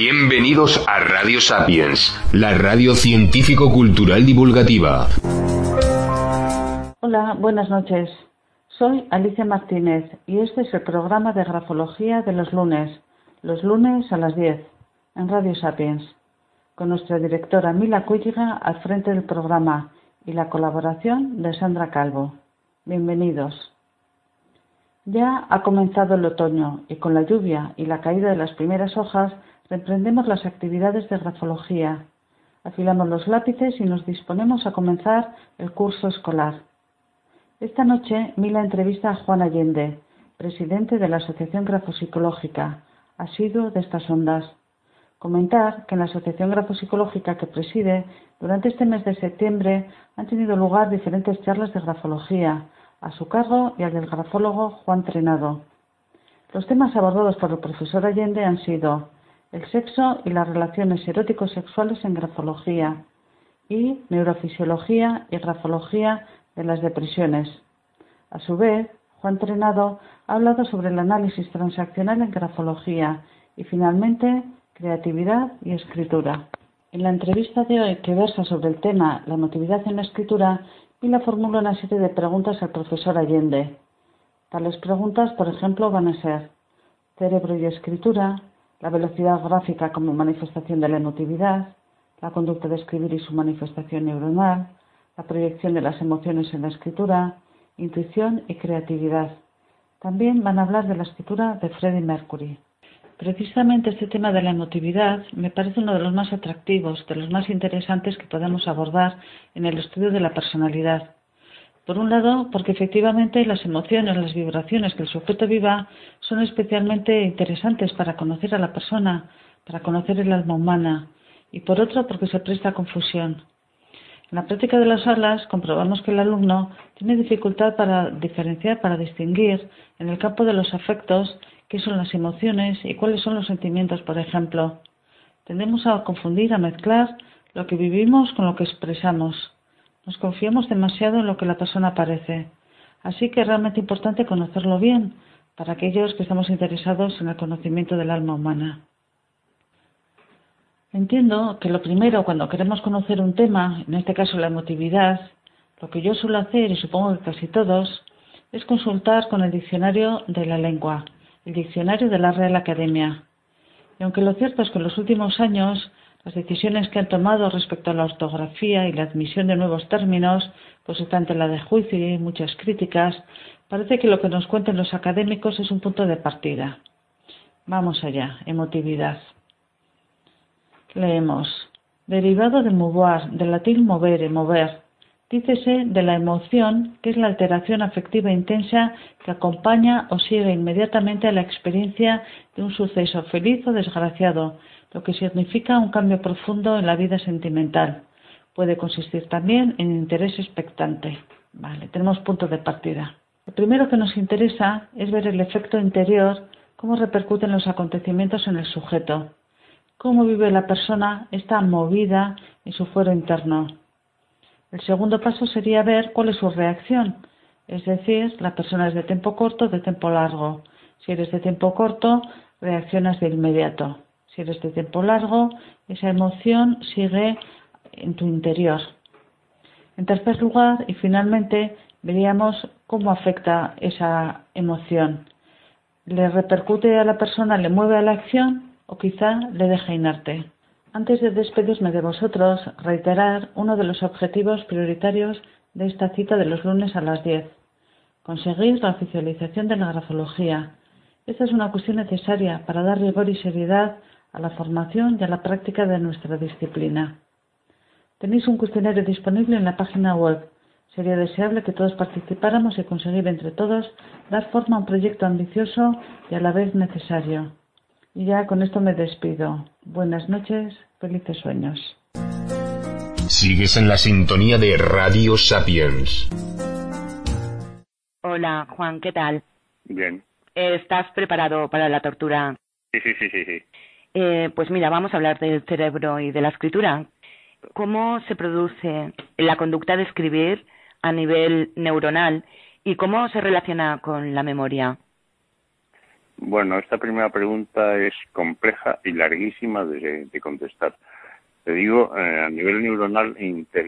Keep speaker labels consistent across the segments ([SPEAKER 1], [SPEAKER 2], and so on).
[SPEAKER 1] Bienvenidos a Radio Sapiens, la radio científico-cultural divulgativa.
[SPEAKER 2] Hola, buenas noches. Soy Alicia Martínez y este es el programa de grafología de los lunes, los lunes a las 10, en Radio Sapiens, con nuestra directora Mila Cuelliga al frente del programa y la colaboración de Sandra Calvo. Bienvenidos. Ya ha comenzado el otoño y con la lluvia y la caída de las primeras hojas reprendemos las actividades de grafología. Afilamos los lápices y nos disponemos a comenzar el curso escolar. Esta noche Mila entrevista a Juan Allende, presidente de la Asociación Grafopsicológica, asiduo de estas ondas. Comentar que en la Asociación Grafopsicológica que preside, durante este mes de septiembre han tenido lugar diferentes charlas de grafología, a su cargo y al del grafólogo Juan Trenado. Los temas abordados por el profesor Allende han sido el sexo y las relaciones eróticos sexuales en grafología y neurofisiología y grafología de las depresiones. A su vez, Juan Trenado ha hablado sobre el análisis transaccional en grafología y finalmente creatividad y escritura. En la entrevista de hoy, que versa sobre el tema la emotividad en la escritura, Pila formula una serie de preguntas al profesor Allende. Tales preguntas, por ejemplo, van a ser cerebro y escritura, la velocidad gráfica como manifestación de la emotividad, la conducta de escribir y su manifestación neuronal, la proyección de las emociones en la escritura, intuición y creatividad. También van a hablar de la escritura de Freddie Mercury. Precisamente este tema de la emotividad me parece uno de los más atractivos, de los más interesantes que podemos abordar en el estudio de la personalidad. Por un lado, porque efectivamente las emociones, las vibraciones que el sujeto viva son especialmente interesantes para conocer a la persona, para conocer el alma humana, y por otro, porque se presta confusión. En la práctica de las aulas comprobamos que el alumno tiene dificultad para diferenciar, para distinguir en el campo de los afectos qué son las emociones y cuáles son los sentimientos, por ejemplo. Tendemos a confundir, a mezclar lo que vivimos con lo que expresamos. Nos confiamos demasiado en lo que la persona parece. Así que es realmente importante conocerlo bien para aquellos que estamos interesados en el conocimiento del alma humana. Entiendo que lo primero cuando queremos conocer un tema, en este caso la emotividad, lo que yo suelo hacer, y supongo que casi todos, es consultar con el diccionario de la lengua el diccionario de la Real Academia. Y aunque lo cierto es que en los últimos años las decisiones que han tomado respecto a la ortografía y la admisión de nuevos términos, pues está ante la de juicio y hay muchas críticas, parece que lo que nos cuentan los académicos es un punto de partida. Vamos allá, emotividad. Leemos. Derivado de mover, del latín movere, mover, Dícese de la emoción, que es la alteración afectiva intensa que acompaña o sigue inmediatamente a la experiencia de un suceso feliz o desgraciado, lo que significa un cambio profundo en la vida sentimental. Puede consistir también en interés expectante. Vale, tenemos punto de partida. Lo primero que nos interesa es ver el efecto interior, cómo repercuten los acontecimientos en el sujeto, cómo vive la persona esta movida en su fuero interno el segundo paso sería ver cuál es su reacción, es decir, la persona es de tiempo corto de tiempo largo. Si eres de tiempo corto, reaccionas de inmediato. Si eres de tiempo largo, esa emoción sigue en tu interior. En tercer lugar, y finalmente, veríamos cómo afecta esa emoción. ¿Le repercute a la persona, le mueve a la acción o quizá le deja inerte? Antes de despedirme de vosotros, reiterar uno de los objetivos prioritarios de esta cita de los lunes a las 10. Conseguir la oficialización de la grafología. Esta es una cuestión necesaria para dar rigor y seriedad a la formación y a la práctica de nuestra disciplina. Tenéis un cuestionario disponible en la página web. Sería deseable que todos participáramos y conseguir entre todos dar forma a un proyecto ambicioso y a la vez necesario. Y ya con esto me despido. Buenas noches, felices sueños.
[SPEAKER 1] Sigues en la sintonía de Radio Sapiens.
[SPEAKER 3] Hola, Juan, ¿qué tal?
[SPEAKER 4] Bien.
[SPEAKER 3] ¿Estás preparado para la tortura?
[SPEAKER 4] Sí, sí, sí, sí. sí.
[SPEAKER 3] Eh, pues mira, vamos a hablar del cerebro y de la escritura. ¿Cómo se produce la conducta de escribir a nivel neuronal y cómo se relaciona con la memoria?
[SPEAKER 4] Bueno, esta primera pregunta es compleja y larguísima de, contestar. Te digo, eh, a nivel neuronal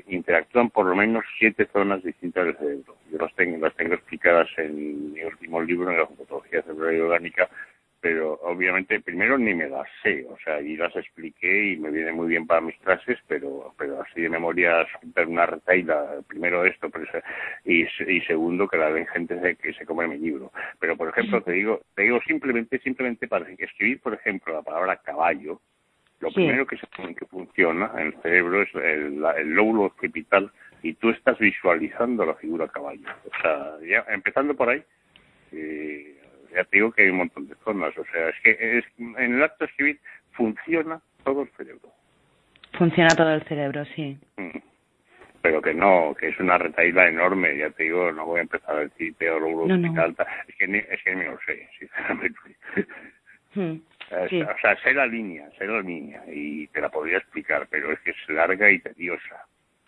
[SPEAKER 4] interactúan por lo menos siete zonas distintas del cerebro. Yo las tengo, las tengo explicadas en mi último libro, en la fotología cerebral y orgánica, obviamente primero ni me las sé, o sea, y las expliqué y me viene muy bien para mis clases, pero pero así de memoria ver una retaila, primero esto, pero, y, y segundo que la ven gente que se come mi libro. Pero por ejemplo, te digo, te digo simplemente, simplemente para escribir, por ejemplo, la palabra caballo, lo primero que, se, que funciona en el cerebro es el, el lóbulo occipital y tú estás visualizando la figura caballo. O sea, ya empezando por ahí, eh, ya te digo que hay un montón de zonas, o sea, es que es, en el acto escribir funciona todo el cerebro.
[SPEAKER 3] Funciona todo el cerebro, sí.
[SPEAKER 4] Mm. Pero que no, que es una retaída enorme, ya te digo, no voy a empezar a decir peor o no, no. es que ni, es que ni lo sé, sinceramente. Hmm, o sea, sé la línea, sé la línea y te la podría explicar, pero es que es larga y tediosa.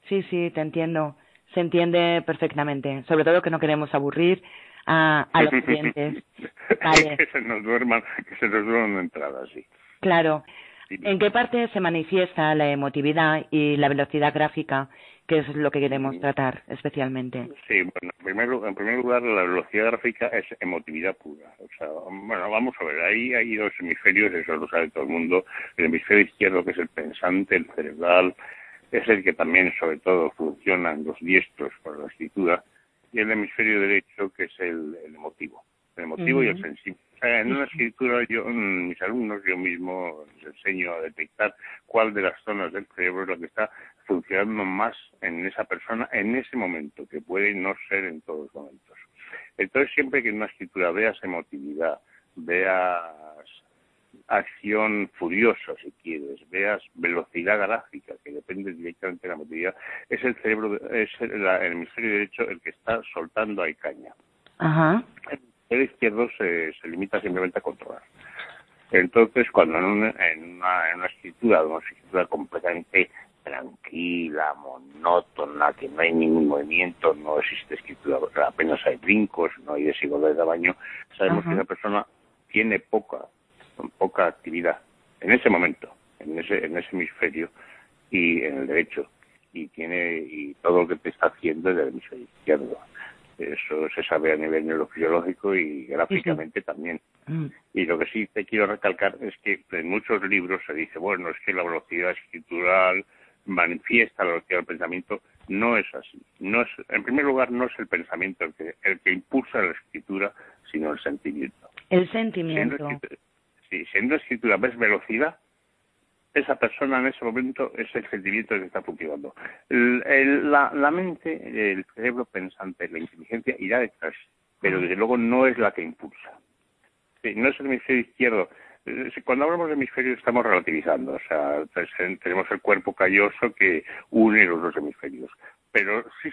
[SPEAKER 3] Sí, sí, te entiendo. Se entiende perfectamente. Sobre todo que no queremos aburrir a, a los clientes.
[SPEAKER 4] que se nos duerman, que se nos duerman entradas, sí.
[SPEAKER 3] Claro. ¿En qué parte se manifiesta la emotividad y la velocidad gráfica, que es lo que queremos tratar especialmente?
[SPEAKER 4] Sí, bueno, en primer, en primer lugar, la velocidad gráfica es emotividad pura. O sea, bueno, vamos a ver, ahí hay dos hemisferios, eso lo sabe todo el mundo. El hemisferio izquierdo, que es el pensante, el cerebral, es el que también, sobre todo, funciona en los diestros para la escritura, y el hemisferio derecho, que es el, emotivo, el emotivo y el sensible. en una escritura, yo, mm, mis alumnos, yo mismo les enseño a detectar cuál de las zonas del cerebro es la que está funcionando más en esa persona en ese momento, que puede no ser en todos los momentos. Entonces, siempre que en una escritura veas emotividad, veas acción furiosa, si quieres, veas velocidad gráfica, que depende directamente de la motilidad, es el cerebro, es el, hemisferio derecho el que está soltando ahí caña.
[SPEAKER 3] Ajá.
[SPEAKER 4] El hemisferio izquierdo se, se limita simplemente a controlar. Entonces, cuando en una, en una, en una escritura, una escritura completamente tranquila, monótona, que no hay ningún movimiento, no existe escritura, apenas hay brincos, no hay desigualdad de tamaño, sabemos que esa persona tiene poca poca actividad en ese momento, en ese, en ese hemisferio y en el derecho. Y tiene, y todo lo que te está haciendo es del hemisferio izquierdo. Eso se sabe a nivel neurofisiológico y gráficamente también. Mm. Y lo que sí te quiero recalcar es que en muchos libros se dice, bueno, es que la velocidad escritural manifiesta la velocidad del pensamiento. No es así. No es, en primer lugar, no es el pensamiento el que, el que impulsa la escritura, sino el sentimiento.
[SPEAKER 3] El sentimiento
[SPEAKER 4] si siendo escritura ves velocidad, esa persona en ese momento es el sentimiento que está funcionando. la, mente, el cerebro pensante, la inteligencia irá detrás, pero desde luego no es la que impulsa. no es el hemisferio izquierdo. Cuando hablamos de hemisferio estamos relativizando, o sea, tenemos el cuerpo calloso que une los dos hemisferios pero sí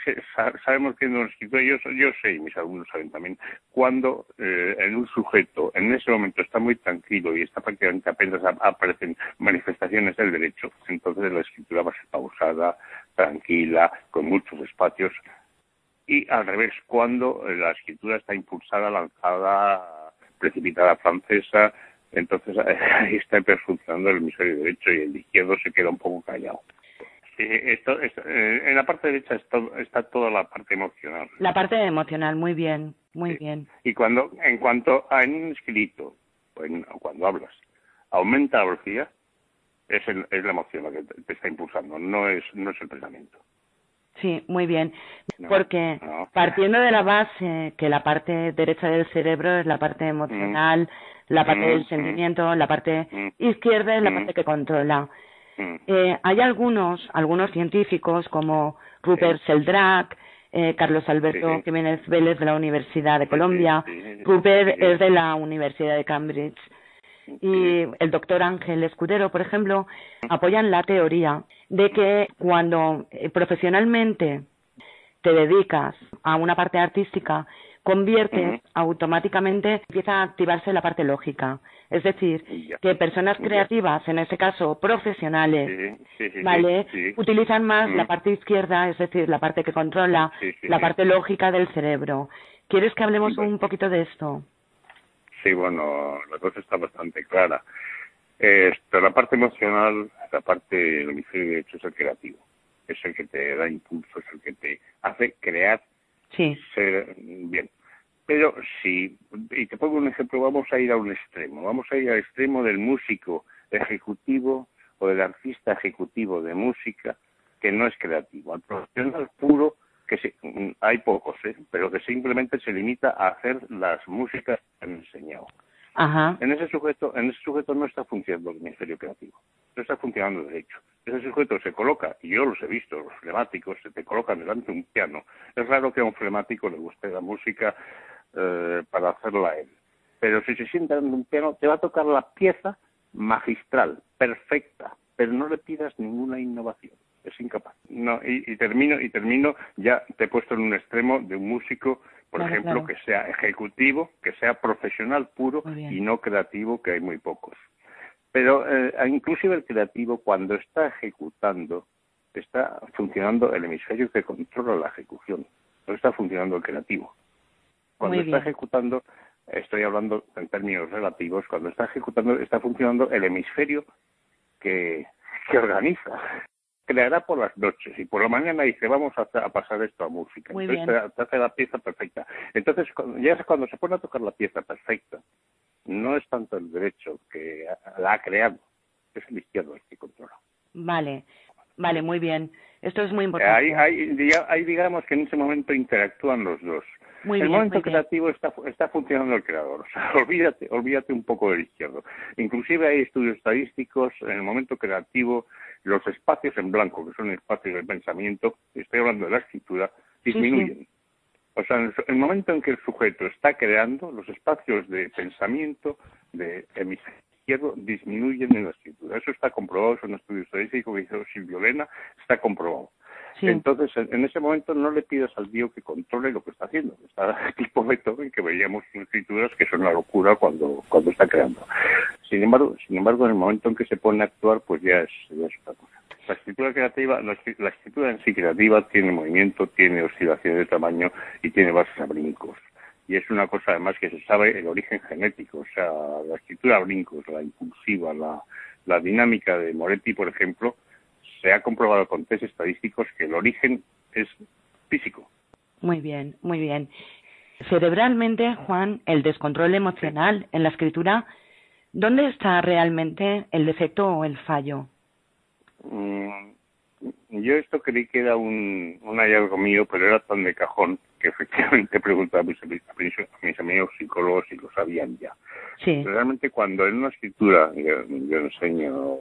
[SPEAKER 4] sabemos que en un escritor, yo, yo sé, y mis alumnos saben también, cuando eh, en un sujeto en ese momento está muy tranquilo y está prácticamente apenas aparecen manifestaciones del derecho, entonces la escritura va a ser pausada, tranquila, con muchos espacios, y al revés, cuando la escritura está impulsada, lanzada, precipitada francesa, entonces ahí está funcionando el hemisferio derecho y el izquierdo se queda un poco callado. Esto, eh, en la parte derecha está, toda la parte emocional.
[SPEAKER 3] La parte emocional, muy bien, muy bien.
[SPEAKER 4] Y cuando, en cuanto a un escrito, o cuando hablas, aumenta la velocidad, es, es la emoción la que te, está impulsando, no es, no es el pensamiento.
[SPEAKER 3] Sí, muy bien. Porque partiendo de la base que la parte derecha del cerebro es la parte emocional, mm. la parte del mm, mm. sentimiento, la parte izquierda es la parte que controla. Eh, hay algunos, algunos científicos como Rupert Sheldrake, eh, Carlos Alberto Jiménez Vélez de la Universidad de Colombia, Rupert es de la Universidad de Cambridge. y el doctor Ángel Escudero, por ejemplo, apoyan la teoría de que cuando eh, profesionalmente te dedicas a una parte artística, conviertes automáticamente, empieza a activarse la parte lógica. Es decir, que personas creativas, en este caso profesionales, ¿vale? Utilizan más la parte izquierda, es decir, la parte que controla la parte lógica del cerebro. ¿Quieres que hablemos un poquito de esto?
[SPEAKER 4] Sí, bueno, la cosa está bastante clara. Esto, la parte emocional, la parte del hemisferio derecho es el creativo. Es el que te da impulso, es el que te hace crear,
[SPEAKER 3] sí.
[SPEAKER 4] ser bien. Pero si, y te pongo un ejemplo, vamos a ir a un extremo. Vamos a ir al extremo del músico ejecutivo o del artista ejecutivo de música que no es creativo. Al profesional puro que mm, hay pocos, ¿eh? pero que simplemente se limita a hacer las músicas que han enseñado.
[SPEAKER 3] Ajá.
[SPEAKER 4] En ese sujeto, en ese sujeto no está funcionando el ministerio creativo, no está funcionando de hecho. Ese sujeto se coloca, y yo los he visto, los flemáticos, se te colocan delante de un piano. Es raro que a un flemático le guste la música eh, para hacerla él. Pero si se sienta en un piano, te va a tocar la pieza magistral, perfecta, pero no le pidas ninguna innovación es incapaz. No, y, termino, y termino, ya te he puesto en un extremo de un músico, por ejemplo, que sea ejecutivo, que sea profesional puro y no creativo, que hay muy pocos. Pero eh, inclusive el creativo, cuando está ejecutando, está funcionando el hemisferio que controla la ejecución, no está funcionando el creativo. Cuando está ejecutando, estoy hablando en términos relativos, cuando está ejecutando, está funcionando el hemisferio que, que organiza creará por las noches y por la mañana dice vamos a, pasar esto a música. Entonces Te, hace la pieza perfecta. Entonces ya es cuando se pone a tocar la pieza perfecta, no es tanto el derecho que la ha creado, es el izquierdo el que controla.
[SPEAKER 3] Vale, vale, muy bien. Esto es muy importante.
[SPEAKER 4] Hay, digamos que en ese momento interactúan los dos. El momento creativo está, está funcionando el creador. O sea, olvídate, olvídate un poco del izquierdo. Inclusive hay estudios estadísticos en el momento creativo los espacios en blanco, que son espacios de pensamiento, estoy hablando de la escritura, disminuyen. O sea, en el momento en que el sujeto está creando, los espacios de pensamiento de hemisferio izquierdo disminuyen en la escritura. Eso está comprobado, es un estudio estadístico que hizo Silvio Lena, está comprobado. Entonces, en ese momento no le pidas al Dios que controle lo que está haciendo. Está tipo Beethoven, que veíamos en escrituras que son una locura cuando, cuando está creando. Sin embargo, sin embargo, en el momento en que se pone a actuar, pues ya es, otra cosa. La escritura creativa, la, escritura en sí creativa tiene movimiento, tiene oscilaciones de tamaño y tiene bases a brincos. Y es una cosa además que se sabe el origen genético, o sea, la escritura brincos, la impulsiva, la, la dinámica de Moretti, por ejemplo, se ha comprobado con test estadísticos que el origen es físico.
[SPEAKER 3] Muy bien, muy bien. Cerebralmente, Juan, el descontrol emocional en la escritura, ¿dónde está realmente el defecto o el fallo?
[SPEAKER 4] Mm, yo esto creí que era un, hallazgo mío, pero era tan de cajón que efectivamente preguntaba a mis, a mis amigos psicólogos y lo sabían ya.
[SPEAKER 3] Sí.
[SPEAKER 4] Realmente cuando en una escritura yo, yo enseño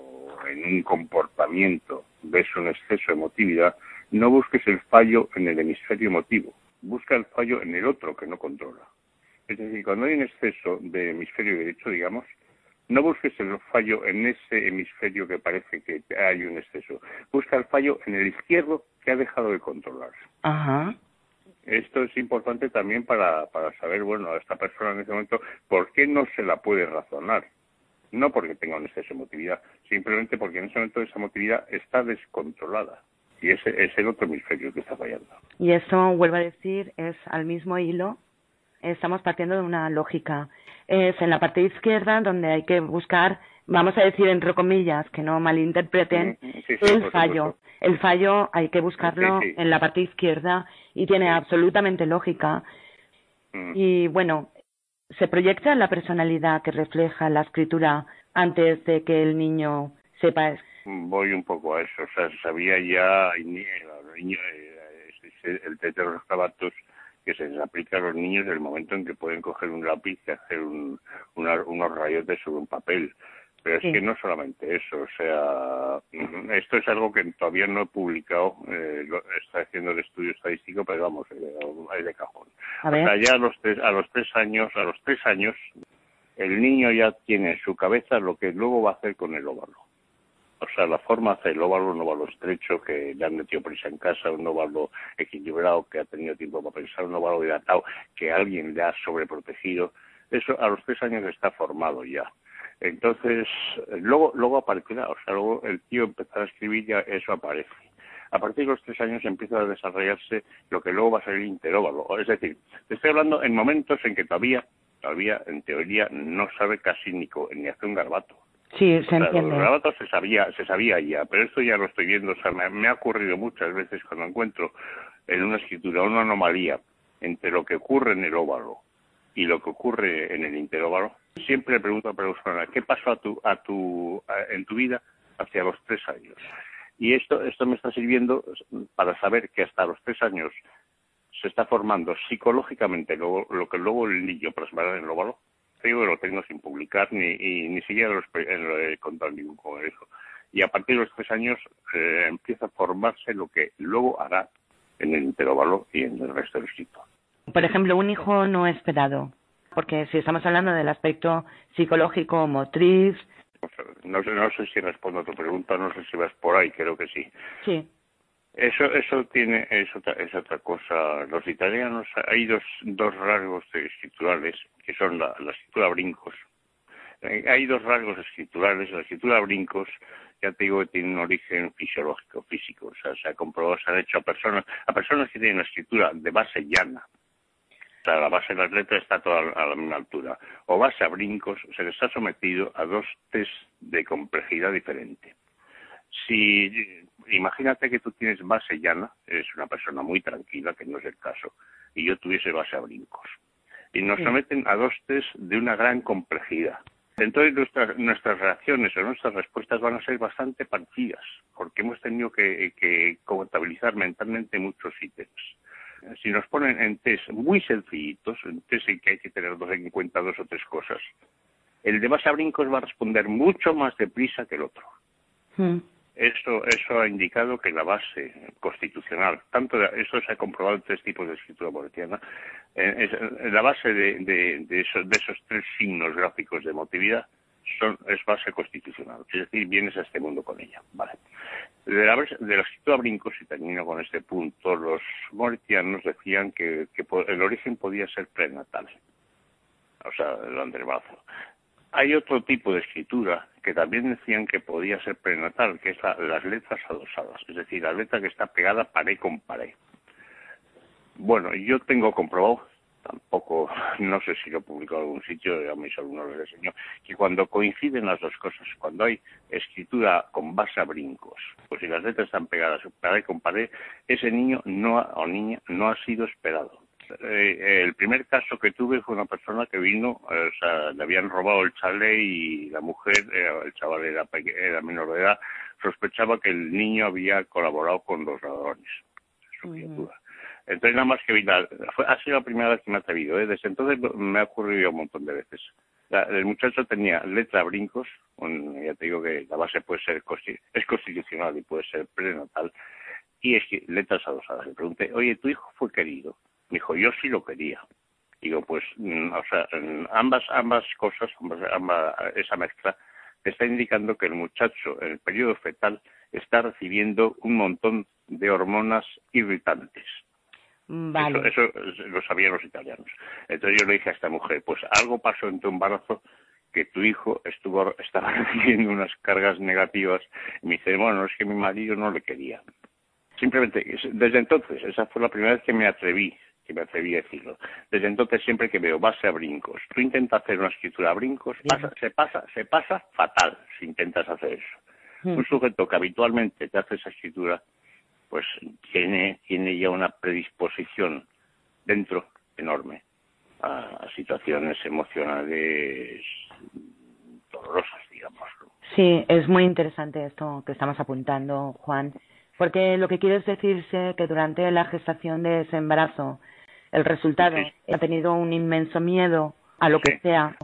[SPEAKER 4] en un comportamiento ves un exceso de emotividad, no busques el fallo en el hemisferio emotivo, busca el fallo en el otro que no controla. Es decir, cuando hay un exceso de hemisferio derecho, digamos, no busques el fallo en ese hemisferio que parece que hay un exceso. Busca el fallo en el izquierdo que ha dejado de controlar.
[SPEAKER 3] Ajá.
[SPEAKER 4] Esto es importante también para, para saber, bueno, a esta persona en ese momento, ¿por qué no se la puede razonar? No porque tenga un exceso de emotividad, simplemente porque en ese momento esa emotividad está descontrolada. Y ese es el otro hemisferio que está fallando.
[SPEAKER 3] Y eso, vuelvo a decir, es al mismo hilo. Estamos partiendo de una lógica. Es en la parte izquierda donde hay que buscar, vamos a decir entre comillas, que no malinterpreten, mm, el fallo. El fallo hay que buscarlo en la parte izquierda y tiene absolutamente lógica. Mm. Y bueno, se proyecta la personalidad que refleja la escritura antes de que el niño sepa.
[SPEAKER 4] Voy un poco a eso, o sea, sabía ya el, el de los zapatos que se les aplica a los niños en el momento en que pueden coger un lápiz y hacer un, unos rayotes sobre un papel. Pero es que no solamente eso, o sea, esto es algo que todavía no he publicado, eh, está haciendo el estudio estadístico, pero vamos, eh, es de cajón. O sea, ya a los, tres, a los tres años, a los tres años, el niño ya tiene en su cabeza lo que luego va a hacer con el óvalo. O sea, la forma hace el óvalo, un óvalo estrecho que le han metido prisa en casa, un óvalo equilibrado que ha tenido tiempo para pensar, un óvalo hidratado que alguien le ha sobreprotegido. Eso a los tres años está formado ya. Entonces, luego, luego aparecerá, o sea, luego el tío empezará a escribir ya eso aparece. A partir de los tres años empieza a desarrollarse lo que luego va a ser el interóvalo. Es decir, te estoy hablando en momentos en que todavía, todavía en teoría no sabe casi ni, ni hacer un garbato.
[SPEAKER 3] Sí, se entiende.
[SPEAKER 4] Los garbatos se sabía, se sabía ya, pero esto ya lo estoy viendo. O sea, me, ha ocurrido muchas veces cuando encuentro en una escritura una anomalía entre lo que ocurre en el óvalo y lo que ocurre en el interóvalo. Siempre le pregunto a la persona, ¿qué pasó a tu, a tu, en tu vida hacia los tres años? Y esto, esto me está sirviendo para saber que hasta los tres años se está formando psicológicamente lo, lo que luego el niño plasmará en el óvalo. Digo que lo tengo sin publicar ni, y, ni siquiera lo, he contado en ningún congreso. Y a partir de los tres años eh, empieza a formarse lo que luego hará en el interóvalo y en el resto del sitio.
[SPEAKER 3] Por ejemplo, un hijo no esperado, porque si estamos hablando del aspecto psicológico, motriz,
[SPEAKER 4] no sé, no sé si respondo a tu pregunta, no sé si vas por ahí, creo que sí.
[SPEAKER 3] Sí.
[SPEAKER 4] Eso, eso tiene, es otra, es otra cosa. Los italianos, hay dos, dos rasgos escriturales, que son la, la escritura brincos. Eh, hay dos rasgos escriturales. La escritura brincos, ya te digo que tiene un origen fisiológico, físico. O sea, se ha comprobado, se ha hecho a personas, a personas que tienen una escritura de base llana, la base de la letra está toda a la misma altura. O base a brincos, se les ha sometido a dos test de complejidad diferente. Si imagínate que tú tienes base llana, eres una persona muy tranquila, que no es el caso, y yo tuviese base a brincos. Y nos someten a dos test de una gran complejidad. Entonces nuestras, nuestras reacciones o nuestras respuestas van a ser bastante partidas, porque hemos tenido que, que contabilizar mentalmente muchos ítems si nos ponen en test muy sencillitos, en test en que hay que tener en cuenta dos o tres cosas, el de brincos va a responder mucho más deprisa que el otro. Hmm. Eso, eso ha indicado que la base constitucional, tanto eso se ha comprobado en tres tipos de escritura boletiana, eh, la base de, de, esos, de esos tres signos gráficos de emotividad son, es base constitucional, es decir, vienes a este mundo con ella. Vale. De la, de la escritura brincos, y termino con este punto, los mortianos decían que, el origen podía ser prenatal, o sea, el andrebazo. Hay otro tipo de escritura que también decían que podía ser prenatal, que es las letras adosadas, es decir, la letra que está pegada pared con pared. Bueno, yo tengo comprobado tampoco, no sé si lo publicó en algún sitio, a mis alumnos les enseñó, que cuando coinciden las dos cosas, cuando hay escritura con base a brincos, pues si las letras están pegadas pared con pared, ese niño no o niña no ha sido esperado. Eh, el primer caso que tuve fue una persona que vino, o sea, le habían robado el chalet y la mujer, eh, el chaval era, era menor de edad, sospechaba que el niño había colaborado con los ladrones, su criatura. Entonces, nada más que vi, ha sido la primera vez que me ha atrevido. ¿eh? Desde entonces me ha ocurrido un montón de veces. el muchacho tenía letra brincos, ya te digo que la base puede ser es constitucional y puede ser prenatal, y es que letras adosadas. Le pregunté, oye, ¿tu hijo fue querido? Me dijo, yo sí lo quería. Digo, pues, mm, o sea, ambas, ambas cosas, ambas, esa mezcla, está indicando que el muchacho en el periodo fetal está recibiendo un montón de hormonas irritantes
[SPEAKER 3] Vale.
[SPEAKER 4] Eso, lo sabían los italianos. Entonces yo le dije a esta mujer, pues algo pasó en tu embarazo que tu hijo estuvo estaba recibiendo unas cargas negativas. Y me dice, bueno, es que mi marido no le quería. Simplemente, desde entonces, esa fue la primera vez que me atreví, que me atreví a decirlo. Desde entonces, siempre que veo base a brincos, tú intentas hacer una escritura a brincos, se pasa, se pasa fatal si intentas hacer eso. Hmm. Un sujeto que habitualmente te hace esa escritura pues tiene, tiene ya una predisposición dentro enorme a, situaciones emocionales dolorosas, digamos.
[SPEAKER 3] Sí, es muy interesante esto que estamos apuntando, Juan, porque lo que quieres decirse que durante la gestación de ese embarazo el resultado ha tenido un inmenso miedo a lo que sea.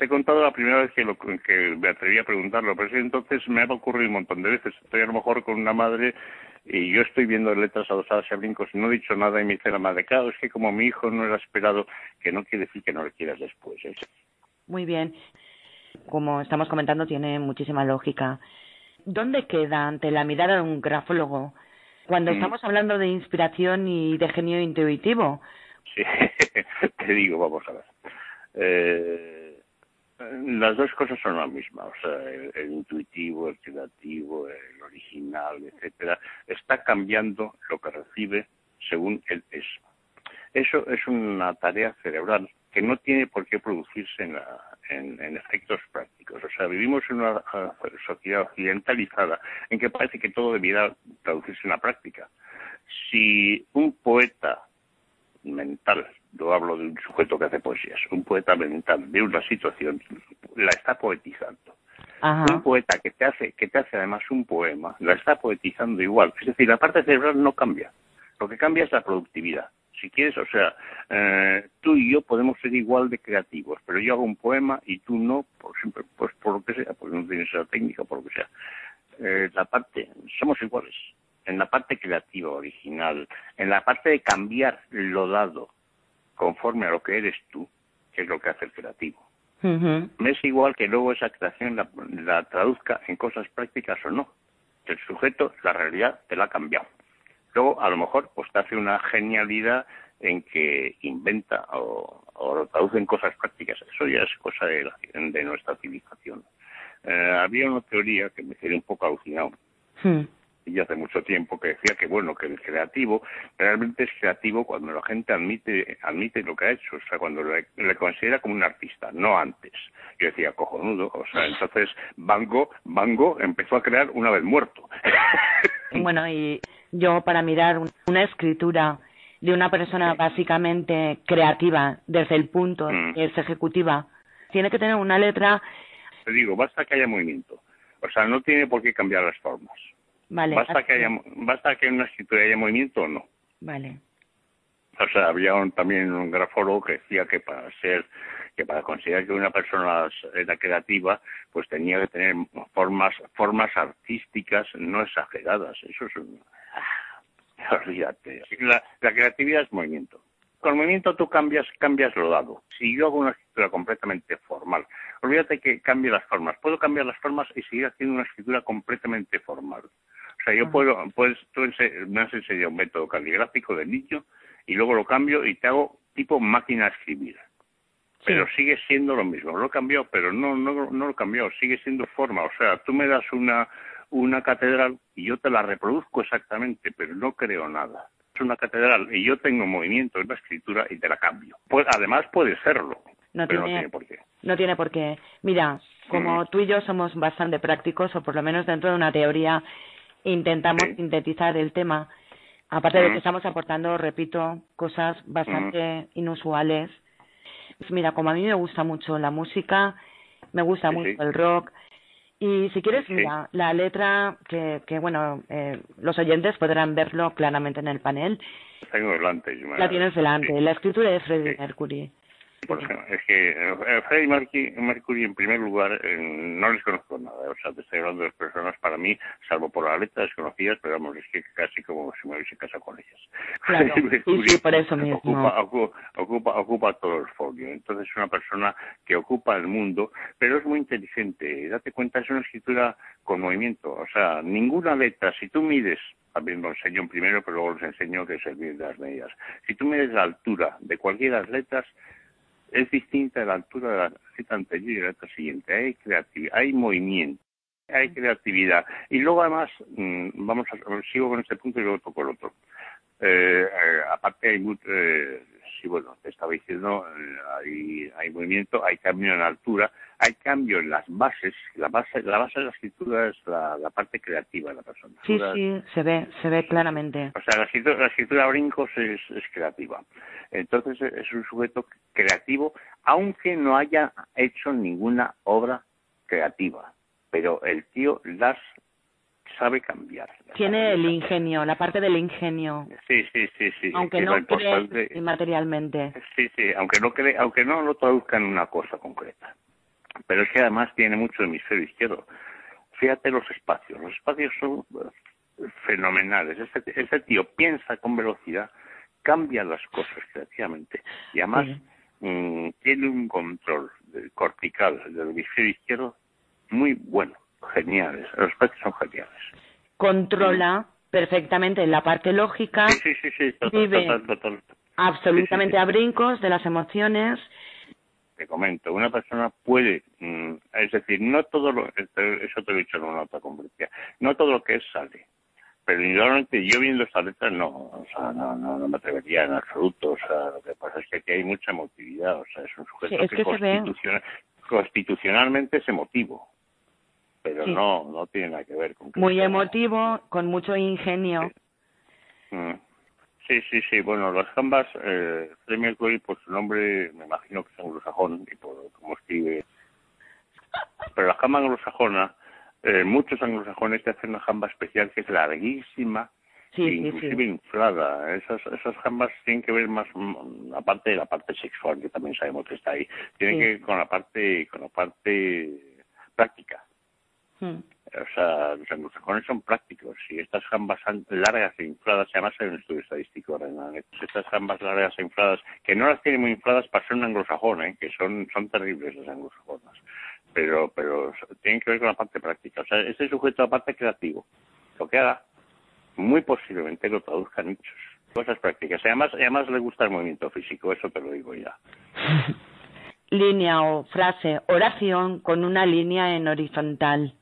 [SPEAKER 4] Hmm he contado la primera vez que, lo, que me atreví a preguntarlo, pero entonces me ha ocurrido un montón de veces. Estoy a lo mejor con una madre y yo estoy viendo letras adosadas y a brincos y no he dicho nada y me dice la madre, claro, es que como mi hijo no era esperado, que no quiere decir que no le quieras después. ¿eh?
[SPEAKER 3] Muy bien. Como estamos comentando, tiene muchísima lógica. ¿Dónde queda ante la mirada de un grafólogo cuando mm. estamos hablando de inspiración y de genio intuitivo?
[SPEAKER 4] Sí, te digo, vamos a ver. Eh, las dos cosas son la misma, o sea, el, intuitivo, el creativo, el original, etcétera, está cambiando lo que recibe según él es. Eso es una tarea cerebral que no tiene por qué producirse en, en, efectos prácticos. O sea, vivimos en una sociedad occidentalizada en que parece que todo debiera traducirse en la práctica. Si un poeta mental, yo hablo de un sujeto que hace poesías, un poeta mental de una situación, la está poetizando. Un poeta que te hace, que te hace además un poema, la está poetizando igual. Es decir, la parte cerebral no cambia. Lo que cambia es la productividad. Si quieres, o sea, eh, tú y yo podemos ser igual de creativos, pero yo hago un poema y tú no, por siempre, pues por lo que sea, porque no tienes esa técnica, por lo que sea. Eh, la parte, somos iguales en la parte creativa, original, en la parte de cambiar lo dado conforme a lo que eres tú, que es lo que hace el creativo. Me es igual que luego esa creación la, traduzca en cosas prácticas o no. El sujeto, la realidad, te la ha cambiado. Luego, a lo mejor, pues te hace una genialidad en que inventa o, lo traduce en cosas prácticas. Eso ya es cosa de, de nuestra civilización. Eh, había una teoría que me quedé un poco alucinado. Hmm y hace mucho tiempo que decía que bueno que el creativo realmente es creativo cuando la gente admite admite lo que ha hecho o sea cuando le, considera como un artista no antes. Yo decía cojonudo o sea entonces Bango Bango empezó a crear una vez muerto.
[SPEAKER 3] Bueno y yo para mirar una escritura de una persona básicamente creativa desde el punto mm. que es ejecutiva tiene que tener una letra
[SPEAKER 4] te digo basta que haya movimiento. O sea no tiene por qué cambiar las formas Basta que haya, basta que en una escritura haya movimiento o no.
[SPEAKER 3] Vale.
[SPEAKER 4] O sea, había también un grafólogo que decía que para ser, que para considerar que una persona era creativa, pues tenía que tener formas, formas artísticas no exageradas. Eso es un, ah, olvídate. La, la creatividad es movimiento. Con movimiento tú cambias, cambias lo dado. Si yo hago una escritura completamente formal, olvídate que cambie las formas. Puedo cambiar las formas y seguir haciendo una escritura completamente formal. O sea, yo puedo, pues tú me has enseñado un método caligráfico de nicho y luego lo cambio y te hago tipo máquina a escribir. Pero sigue siendo lo mismo. Lo he cambiado, pero no, no, no lo he cambiado. Sigue siendo forma. O sea, tú me das una, una catedral y yo te la reproduzco exactamente, pero no creo nada. Es una catedral y yo tengo movimiento en la escritura y te la cambio. Pues, además puede serlo. No tiene, no tiene por qué.
[SPEAKER 3] No tiene por qué. Mira, como tú y yo somos bastante prácticos, o por lo menos dentro de una teoría intentamos sintetizar el tema. Aparte de que estamos aportando, repito, cosas bastante inusuales. Pues mira, como a mí me gusta mucho la música, me gusta mucho el rock. Y si quieres, mira, la letra, que, que bueno, eh, los oyentes podrán verlo claramente en el panel.
[SPEAKER 4] Tengo delante.
[SPEAKER 3] La tienes delante. La escritura de Freddie Mercury.
[SPEAKER 4] Por ejemplo, es que eh, Freddie Mercury, en primer lugar, eh, no les conozco nada. O sea, te estoy hablando de personas para mí, salvo por la letra desconocidas, pero vamos, es que casi como si me hubiese casado con ellas.
[SPEAKER 3] Claro, sí, por eso mismo.
[SPEAKER 4] Ocupa, ocupa, ocupa, todo el folio. Entonces es una persona que ocupa el mundo, pero es muy inteligente. Date cuenta, es una escritura con movimiento. O sea, ninguna letra, si tú mides también lo enseño primero, pero luego les enseño que es el de las medidas. Si tú mides la altura de cualquiera de las letras, es distinta a la altura de la cita anterior y la letra siguiente. Hay creatividad, hay movimiento, hay creatividad. Y luego además, mm, vamos a, sigo con este punto y luego toco el otro. Eh, eh, aparte hay mucho, eh, sí, bueno, te estaba diciendo, hay, hay movimiento, hay cambio en altura, hay cambio en las bases. La base, la base de la escritura es la, parte creativa de la persona.
[SPEAKER 3] Sí, sí, se ve, se ve claramente.
[SPEAKER 4] O sea, la escritura, la escritura a brincos es, es creativa. Entonces es un sujeto creativo, aunque no haya hecho ninguna obra creativa. Pero el tío las sabe cambiar.
[SPEAKER 3] Tiene el ingenio, la parte del ingenio.
[SPEAKER 4] Sí, sí, sí, sí.
[SPEAKER 3] Aunque no cree inmaterialmente.
[SPEAKER 4] Sí, sí, aunque no cree, aunque no lo traduzca en una cosa concreta. Pero es que además tiene mucho hemisferio izquierdo. Fíjate los espacios. Los espacios son fenomenales. Ese, ese tío piensa con velocidad, cambia las cosas creativamente y además mm, tiene un control cortical del hemisferio izquierdo muy bueno, geniales. Los aspectos son geniales.
[SPEAKER 3] Controla perfectamente la parte lógica.
[SPEAKER 4] Sí, sí, sí,
[SPEAKER 3] vive absolutamente a brincos de las emociones.
[SPEAKER 4] Te comento, una persona puede, mm, es decir, no todo lo, eso te lo he dicho en una otra conferencia, no todo lo que es sale. Pero indudablemente yo viendo esta letra no, o sea, no, no, no, me atrevería en absoluto, o sea, lo que pasa es que aquí hay mucha emotividad, o sea, es un sujeto que, constitucionalmente es emotivo, pero no, no tiene nada que ver con...
[SPEAKER 3] Muy emotivo, con mucho ingenio.
[SPEAKER 4] Mm. Sí. sí, sí, bueno, las jambas, eh, Freddie por su nombre, me imagino que es anglosajón, y por cómo escribe, pero la jamba anglosajona eh, muchos anglosajones te hacen una jamba especial que es larguísima,
[SPEAKER 3] sí,
[SPEAKER 4] inclusive inflada. Esas, esas jambas tienen que ver más, aparte de la parte sexual, que también sabemos que está ahí, tienen que ver con la parte, con la parte práctica.
[SPEAKER 3] Hmm.
[SPEAKER 4] O sea, los anglosajones son prácticos y estas jambas largas e infladas, además hay un estudio estadístico estas jambas largas e infladas, que no las tienen muy infladas para ser un anglosajón, ¿eh? que son, son terribles los anglosajonas pero pero tiene que ver con la parte práctica. O sea, ese sujeto la parte creativo, lo que haga, muy posiblemente lo traduzca en hechos, cosas prácticas. Además, además le gusta el movimiento físico, eso te lo digo ya.
[SPEAKER 3] línea o frase, oración con una línea en horizontal.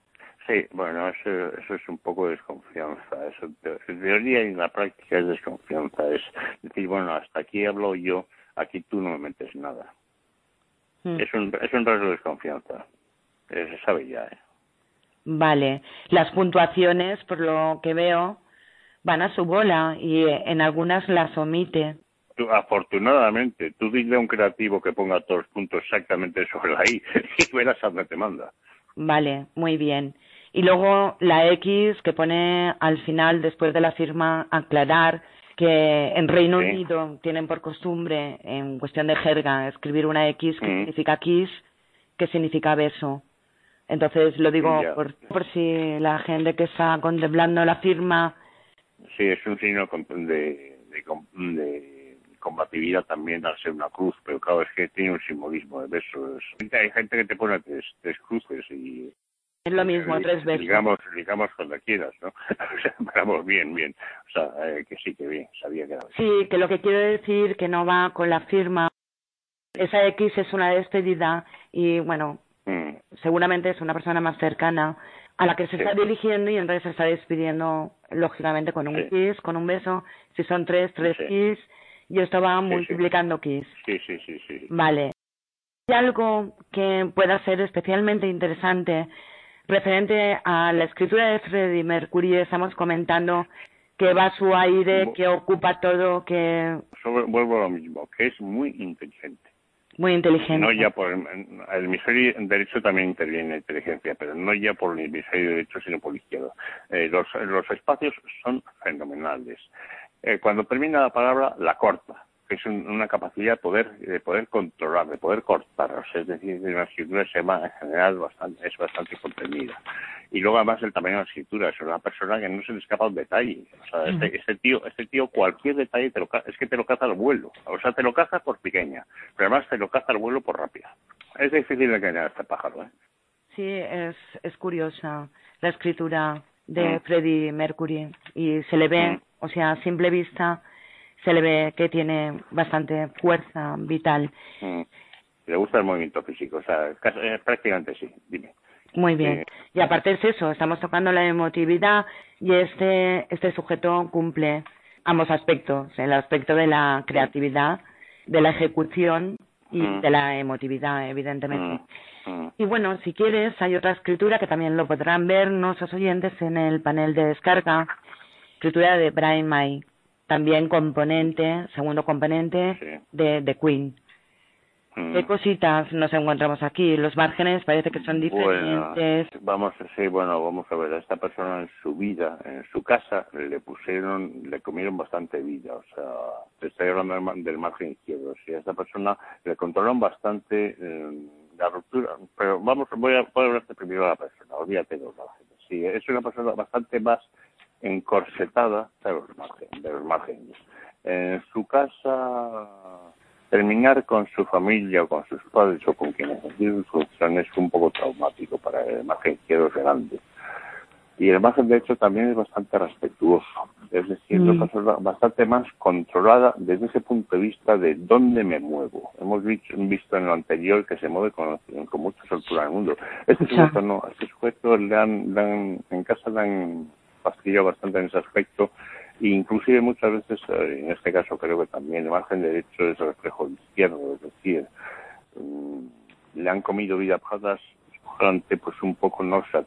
[SPEAKER 4] Sí, bueno, eso, eso es un poco de desconfianza. Eso, en teoría y en la práctica es desconfianza. Es decir, bueno, hasta aquí hablo yo, aquí tú no me metes nada. Hmm. Es un, es un rasgo de desconfianza. Eh, se sabe ya. ¿eh?
[SPEAKER 3] Vale. Las puntuaciones, por lo que veo, van a su bola y eh, en algunas las omite.
[SPEAKER 4] afortunadamente, tú dile a un creativo que ponga todos los puntos exactamente sobre la I y verás a dónde te manda.
[SPEAKER 3] Vale, muy bien. Y luego la X que pone al final, después de la firma, aclarar que en Reino Unido tienen por costumbre, en cuestión de jerga, escribir una X que mm. significa kiss, que significa beso. Entonces lo digo por, por si la gente que está contemplando la firma.
[SPEAKER 4] Sí, es un signo de, de, combatividad también al ser una cruz, pero claro, es que tiene un simbolismo de besos. Hay gente que te pone tres, tres cruces y
[SPEAKER 3] es lo mismo, tres besos.
[SPEAKER 4] Digamos, digamos cuando quieras, ¿no? o sea, vamos bien, bien. O sea, eh, que sí, que bien, sabía que era
[SPEAKER 3] Sí, que lo que quiero decir que no va con la firma. Esa X es una despedida y, bueno, Mm. seguramente es una persona más cercana a la que se está dirigiendo y entonces se está despidiendo lógicamente con un kiss, con un beso. Si son tres, tres kiss y esto va multiplicando kiss.
[SPEAKER 4] Sí, sí, sí, sí.
[SPEAKER 3] Vale. Hay algo que pueda ser especialmente interesante referente a la escritura de Freddie Mercury. Estamos comentando que va su aire, que ocupa todo, que...
[SPEAKER 4] vuelvo a lo mismo, que es muy inteligente.
[SPEAKER 3] Muy inteligente.
[SPEAKER 4] No ya por el, hemisferio derecho también interviene la inteligencia, pero no ya por el hemisferio derecho, sino por el izquierdo. Eh, los, los espacios son fenomenales. Eh, cuando termina la palabra, la corta que es una capacidad de poder, de poder controlar, de poder cortar. O sea, es decir, una escritura se llama, en general bastante, es bastante contenida. Y luego además el tamaño de la escritura, es una persona que no se le escapa un detalle. O sea, este, este, tío, este tío cualquier detalle te lo, es que te lo caza al vuelo. O sea, te lo caza por pequeña, pero además te lo caza al vuelo por rápida. Es difícil de engañar a este pájaro, ¿eh?
[SPEAKER 3] Sí, es, es curiosa la escritura de mm. Freddie Mercury y se le ve, mm. o sea, a simple vista, se le ve que tiene bastante fuerza vital.
[SPEAKER 4] Mm. Le gusta el movimiento físico, o sea, eh, prácticamente sí, dime.
[SPEAKER 3] Muy bien. Y aparte es eso, estamos tocando la emotividad y este, este sujeto cumple ambos aspectos, el aspecto de la creatividad, de la ejecución y mm. de la emotividad, evidentemente. Mm, y bueno, si quieres, hay otra escritura que también lo podrán ver nuestros oyentes en el panel de descarga, escritura de Brian May también componente, segundo componente de, de Queen. Mm. ¿Qué cositas nos encontramos aquí? Los márgenes parece que son diferentes.
[SPEAKER 4] vamos a sí, bueno, vamos a ver, a esta persona en su vida, en su casa, le pusieron, le comieron bastante vida, o sea, te estoy hablando del, margen izquierdo, sí, a esta persona le controlaron bastante eh, la ruptura, pero vamos, voy a, voy a hablarte primero de la persona, olvídate de los márgenes. Sí, es una persona bastante más encorsetada de los, márgenes, de los márgenes. En su casa, terminar con su familia o con sus padres o con quienes su función es un poco traumático para el margen izquierdo grande. Y el margen derecho también es bastante respetuoso, es decir, mm. bastante más controlada desde ese punto de vista de dónde me muevo. Hemos visto, visto en lo anterior que se mueve con, con mucha soltura en el mundo. Este sujeto no, este sujeto le han, en casa le han fastidiado bastante en ese aspecto inclusive muchas veces, eh, en este caso creo que también el margen derecho es reflejo izquierdo, es decir, mm, le han comido vida patas pues un poco no se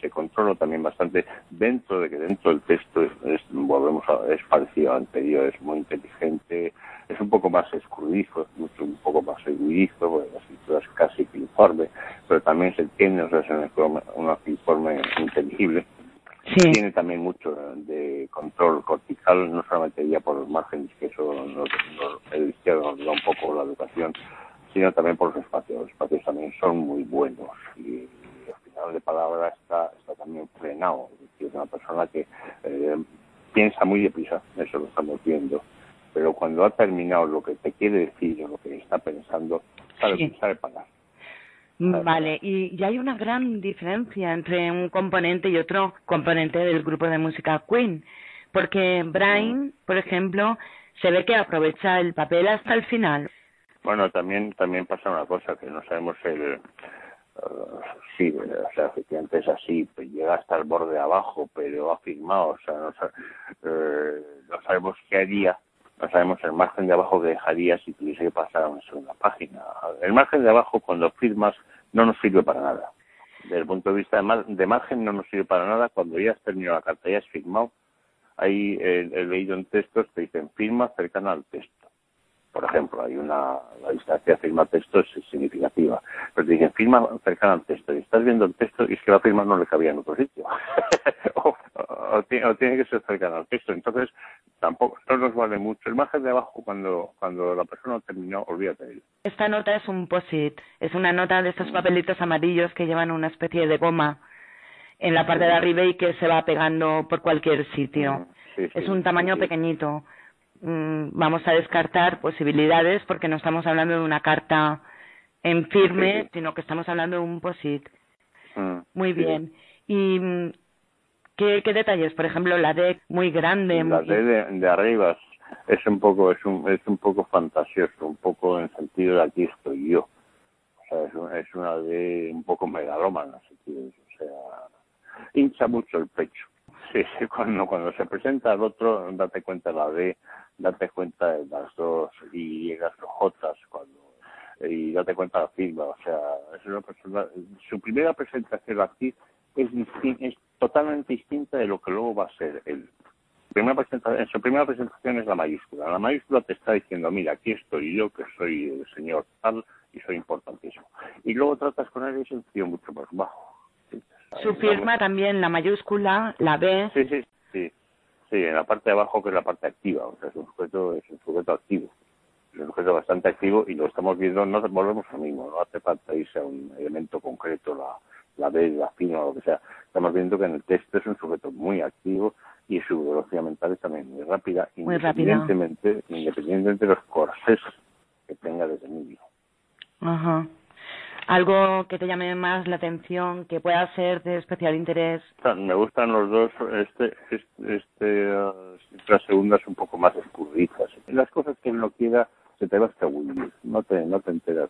[SPEAKER 4] se controla también bastante dentro de que dentro del texto es, volvemos a, es parecido al anterior, es muy inteligente, es un poco más escurridizo, es un poco más porque la escritura es casi informe, pero también se tiene, o sea, es un informe inteligible. Tiene también mucho de control cortical, no solamente ya por los márgenes, que eso el izquierdo nos da un poco la educación, sino también por los espacios. Los espacios también son muy buenos y al final de palabra está, está también frenado. Es decir, es una persona que eh, piensa muy deprisa, eso lo estamos viendo. Pero cuando ha terminado lo que te quiere decir o lo que está pensando, sabe, sí. sabe parar.
[SPEAKER 3] Vale, y, y hay una gran diferencia entre un componente y otro componente del grupo de música Queen, porque Brian, por ejemplo, se ve que aprovecha el papel hasta el final.
[SPEAKER 4] Bueno, también también pasa una cosa que no sabemos el uh, sí, o sea, efectivamente es así, pues llega hasta el borde abajo, pero ha firmado, o sea, no, eh, no sabemos qué haría, no sabemos el margen de abajo que dejaría si tuviese que pasar a una segunda página. El margen de abajo cuando firmas no nos sirve para nada. Desde el punto de vista de, de margen no nos sirve para nada. Cuando ya has terminado la carta, ya has firmado, ahí he leído en textos que dicen firma cercana al texto. Por ejemplo, hay una la distancia firma-texto es significativa, pero te dicen firma cercana al texto y estás viendo el texto y es que la firma no le cabía en otro sitio. O, tiene, que ser cercana al texto, entonces tampoco no nos vale mucho. El margen de abajo cuando cuando la persona terminó, olvídate de él.
[SPEAKER 3] Esta nota es un posit, es una nota de estos papelitos amarillos que llevan una especie de goma en la parte de arriba y que se va pegando por cualquier sitio. es un tamaño pequeñito Mm, vamos a descartar posibilidades porque no estamos hablando de una carta en firme, sino que estamos hablando de un POSIT. Mm, muy bien. ¿Y mm, qué, qué detalles? Por ejemplo, la D muy grande.
[SPEAKER 4] La D de, arriba es un poco es un, es un poco fantasioso, un poco en sentido de aquí estoy yo. O sea, es, una D un poco megalómana, o sea, hincha mucho el pecho. Sí, sí, cuando, cuando se presenta al otro, date cuenta la D date cuenta de las dos y llegas Jotas cuando y date cuenta de la firma, o sea, es una persona, su primera presentación aquí es, es totalmente distinta de lo que luego va a ser él. Primera presentación, en su primera presentación es la mayúscula. La mayúscula te está diciendo, mira, aquí estoy yo, que soy el señor tal y soy importantísimo. Y luego tratas con él y es un tío mucho más bajo.
[SPEAKER 3] Su firma también, la mayúscula, la B.
[SPEAKER 4] Sí, sí, sí. Sí, en la parte de abajo que es la parte activa, o sea, es un sujeto, es un sujeto activo, es un sujeto bastante activo y lo estamos viendo, no volvemos lo mismo, no hace falta irse a un elemento concreto, la, la B, la o lo que sea, estamos viendo que en el texto es un sujeto muy activo y su velocidad mental es también muy rápida,
[SPEAKER 3] muy
[SPEAKER 4] independientemente, independientemente de los corsés que tenga desde niño.
[SPEAKER 3] Ajá algo que te llame más la atención, que pueda ser de especial interés.
[SPEAKER 4] Me gustan los dos, este, este, este la segunda es un poco más escurriza. Las cosas que no quiera se te va a escabullir, no te, no te enteras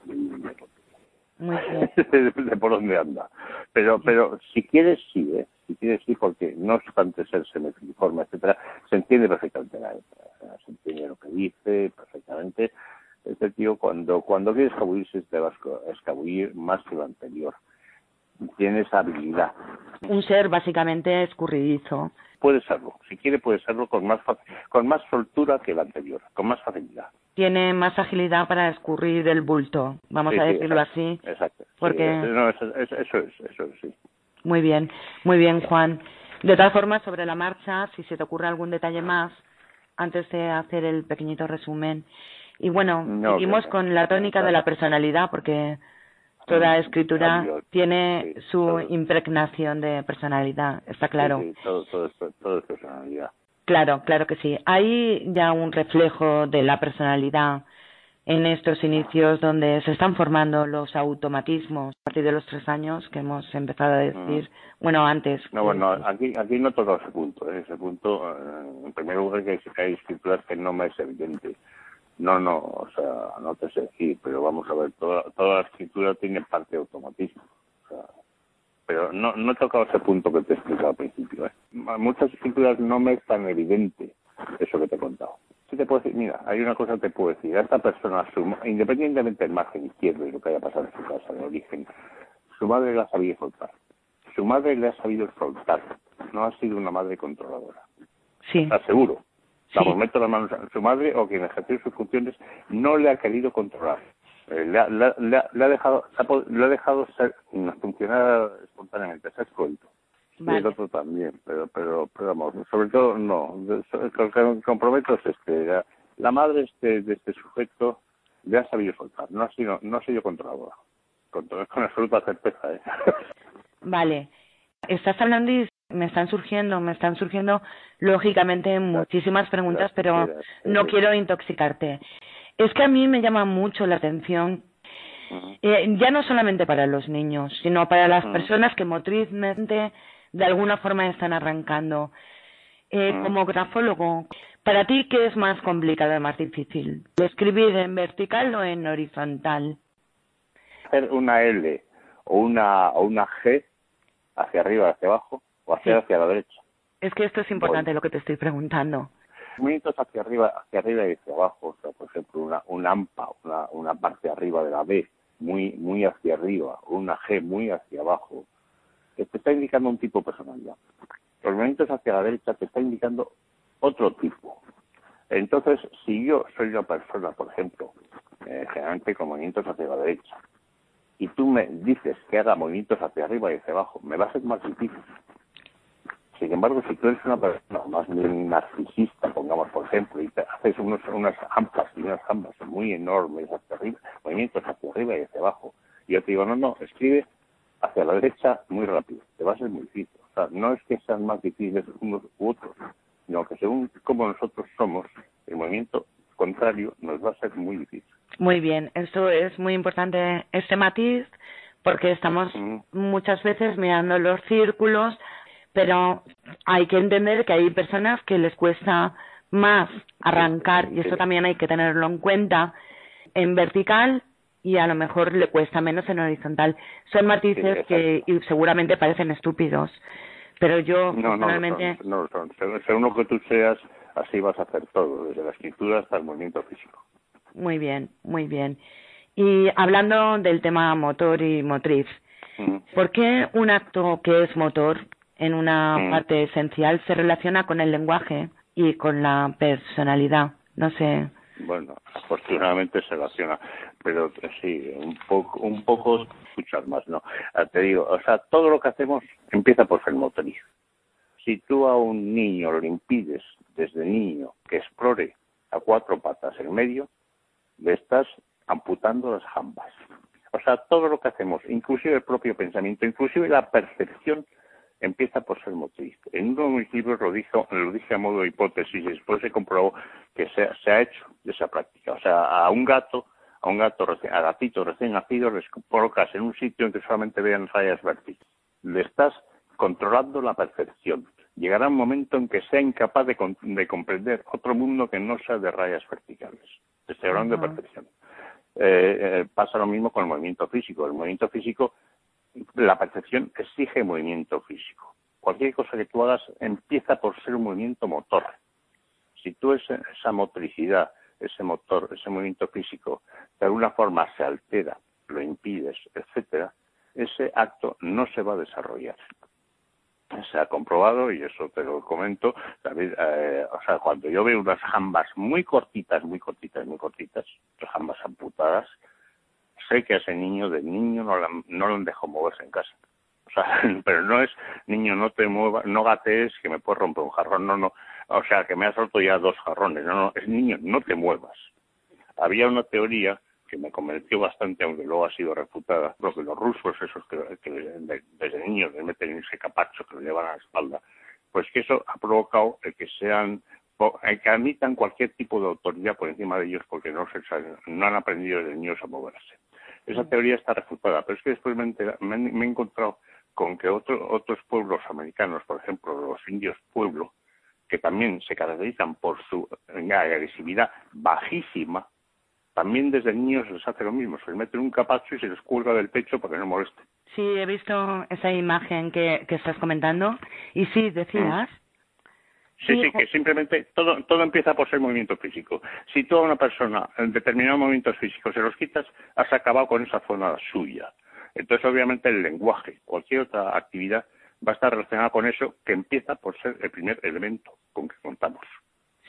[SPEAKER 4] muy de, por dónde anda. Pero, pero si quieres sí, ¿eh? si quieres sí, porque no obstante ser semifiliforme, etcétera, se entiende perfectamente la se entiende lo que dice perfectamente, este tío cuando, cuando quiere escabullirse te va a escabullir más que lo anterior. Tiene esa habilidad.
[SPEAKER 3] Un ser básicamente escurridizo.
[SPEAKER 4] Puede serlo, si quiere puede serlo con más con más soltura que el anterior, con más facilidad.
[SPEAKER 3] Tiene más agilidad para escurrir el bulto, vamos a decirlo así.
[SPEAKER 4] Exacto.
[SPEAKER 3] Porque...
[SPEAKER 4] eso, es, eso es, sí.
[SPEAKER 3] Muy bien, muy bien, Juan. De todas formas, sobre la marcha, si se te ocurre algún detalle más, antes de hacer el pequeñito resumen, y bueno, seguimos con la tónica de la personalidad, porque Toda escritura tiene su impregnación de personalidad, está claro.
[SPEAKER 4] Sí, todo, todo, todo es personalidad.
[SPEAKER 3] Claro, claro que sí. Hay ya un reflejo de la personalidad en estos inicios donde se están formando los automatismos a partir de los tres años que hemos empezado a decir, mm. bueno, antes.
[SPEAKER 4] No, bueno, aquí, aquí no toca ese punto. ¿eh? Ese punto, eh, en primer lugar, que hay escrituras que no me es evidente. No, no, o sea, no te sé decir, pero vamos a ver, toda, toda la escritura tiene parte de automatismo. O sea, pero no, no he tocado ese punto que te he explicado al principio. ¿eh? Muchas escrituras no me es tan evidente eso que te he contado te puedo decir, mira, hay una cosa que te puedo decir, esta persona, independientemente del margen izquierdo y lo que haya pasado en su casa, de origen, su madre la ha sabido soltar. Su madre le ha sabido soltar. No ha sido una madre controladora.
[SPEAKER 3] Sí.
[SPEAKER 4] Aseguro. Vamos, meto las manos a su madre o quien ejerció sus funciones no le ha querido controlar. Eh, le, ha, le, ha, dejado, le ha dejado ser, funcionar espontáneamente, ser suelto. Y el otro también, pero, pero, pero vamos, sobre todo no. Lo que comprometo es este, la, madre este, de este sujeto le ha sabido soltar, no ha sido, no ha sido controladora, con, con absoluta certeza. ¿eh?
[SPEAKER 3] Vale, estás hablando y me están surgiendo, me están surgiendo lógicamente muchísimas preguntas, pero no quiero intoxicarte. Es que a mí me llama mucho la atención eh, ya no solamente para los niños, sino para las personas que motrizmente de alguna forma están arrancando. Eh, mm. Como grafólogo, ¿para ti qué es más complicado, más difícil? ¿Escribir en vertical o en horizontal?
[SPEAKER 4] Hacer una L o una, o una G hacia arriba, hacia abajo, o hacia, hacia la derecha.
[SPEAKER 3] Es que esto es importante lo que te estoy preguntando.
[SPEAKER 4] Movimientos hacia arriba, hacia arriba y hacia abajo, o sea, por ejemplo, una, un AMPA, una, una parte arriba de la B, muy, muy hacia arriba, una G muy hacia abajo, que te está indicando un tipo de personalidad. Los movimientos hacia la derecha te está indicando otro tipo. Entonces, si yo soy una persona, por ejemplo, eh, generalmente con movimientos hacia la derecha, y tú me dices que haga movimientos hacia arriba y hacia abajo, me va a ser más difícil. Sin embargo, si tú eres una persona más bien narcisista, pongamos por ejemplo, y te haces unos, unas ampas y unas ambas muy enormes hacia arriba, movimientos hacia arriba y hacia abajo, y yo te digo, no, no, escribe hacia la derecha muy rápido. Te va a ser muy difícil. O sea, no es que sean más difíciles unos u otros, sino que según como nosotros somos, el movimiento contrario nos va a ser muy difícil.
[SPEAKER 3] Muy bien, esto es muy importante, este matiz, porque estamos muchas veces mirando los círculos, pero hay que entender que hay personas que les cuesta más arrancar, y eso también hay que tenerlo en cuenta, en vertical y a lo mejor le cuesta menos en horizontal. Son matices que seguramente parecen estúpidos, pero yo
[SPEAKER 4] no, personalmente... No, no, Según, lo que tú seas, así vas a hacer todo, desde la escritura hasta el movimiento físico.
[SPEAKER 3] Muy bien, muy bien. Y hablando del tema motor y motriz, ¿por qué un acto que es motor en una parte esencial se relaciona con el lenguaje y con la personalidad? No sé.
[SPEAKER 4] Bueno, afortunadamente se relaciona, pero sí, un poco, un poco escuchar más, ¿no? Ah, te digo, o sea, todo lo que hacemos empieza por motriz. Si tú a un niño le impides desde niño que explore a cuatro patas en medio, le estás amputando las jambas. O sea, todo lo que hacemos, inclusive el propio pensamiento, inclusive la percepción empieza por ser motriz. En uno de mis libros lo, dijo, lo dije a modo de hipótesis y después se comprobó que se, se, ha hecho esa práctica. O sea, a un gato, a un gato, a gatito recién nacido, les colocas en un sitio en que solamente vean rayas verticales. Le estás controlando la percepción. Llegará un momento en que sea incapaz de, de comprender otro mundo que no sea de rayas verticales. Estoy hablando de percepción. Eh, eh, pasa lo mismo con el movimiento físico. El movimiento físico la percepción exige movimiento físico. Cualquier cosa que tú hagas empieza por ser un movimiento motor. Si tú esa, esa motricidad, ese motor, ese movimiento físico, de alguna forma se altera, lo impides, etcétera, ese acto no se va a desarrollar. Se ha comprobado, y eso te lo comento, eh, o sea, cuando yo veo unas jambas muy cortitas, muy cortitas, muy cortitas, las jambas amputadas, sé que a ese niño de niño no, no lo dejo moverse en casa. O sea, pero no es, niño, no te muevas, no gatees que me puedes romper un jarrón, no, no. O sea, que me has roto ya dos jarrones, no, no, es niño, no te muevas. Había una teoría que me convenció bastante, aunque luego ha sido refutada, porque los rusos, esos que, desde niños les meten ese capacho que lo llevan a la espalda, pues que eso ha provocado el que sean que admitan cualquier tipo de autoridad por encima de ellos porque no, se, no han aprendido desde niños a moverse. Esa teoría está refutada, pero es que después me, he encontrado con que otros pueblos americanos, por ejemplo los indios pueblo, que también se caracterizan por su agresividad bajísima, también desde niños les hace lo mismo, se les mete un capacho y se les cuelga del pecho para que no moleste.
[SPEAKER 3] Sí, he visto esa imagen que, estás comentando. Y sí, decías.
[SPEAKER 4] Sí, sí, que simplemente todo, todo empieza por ser movimiento físico. Si tú a una persona en determinados movimientos físicos se los quitas, has acabado con esa zona suya. Entonces, obviamente, el lenguaje, cualquier otra actividad, va a estar relacionada con eso, que empieza por ser el primer elemento con que contamos.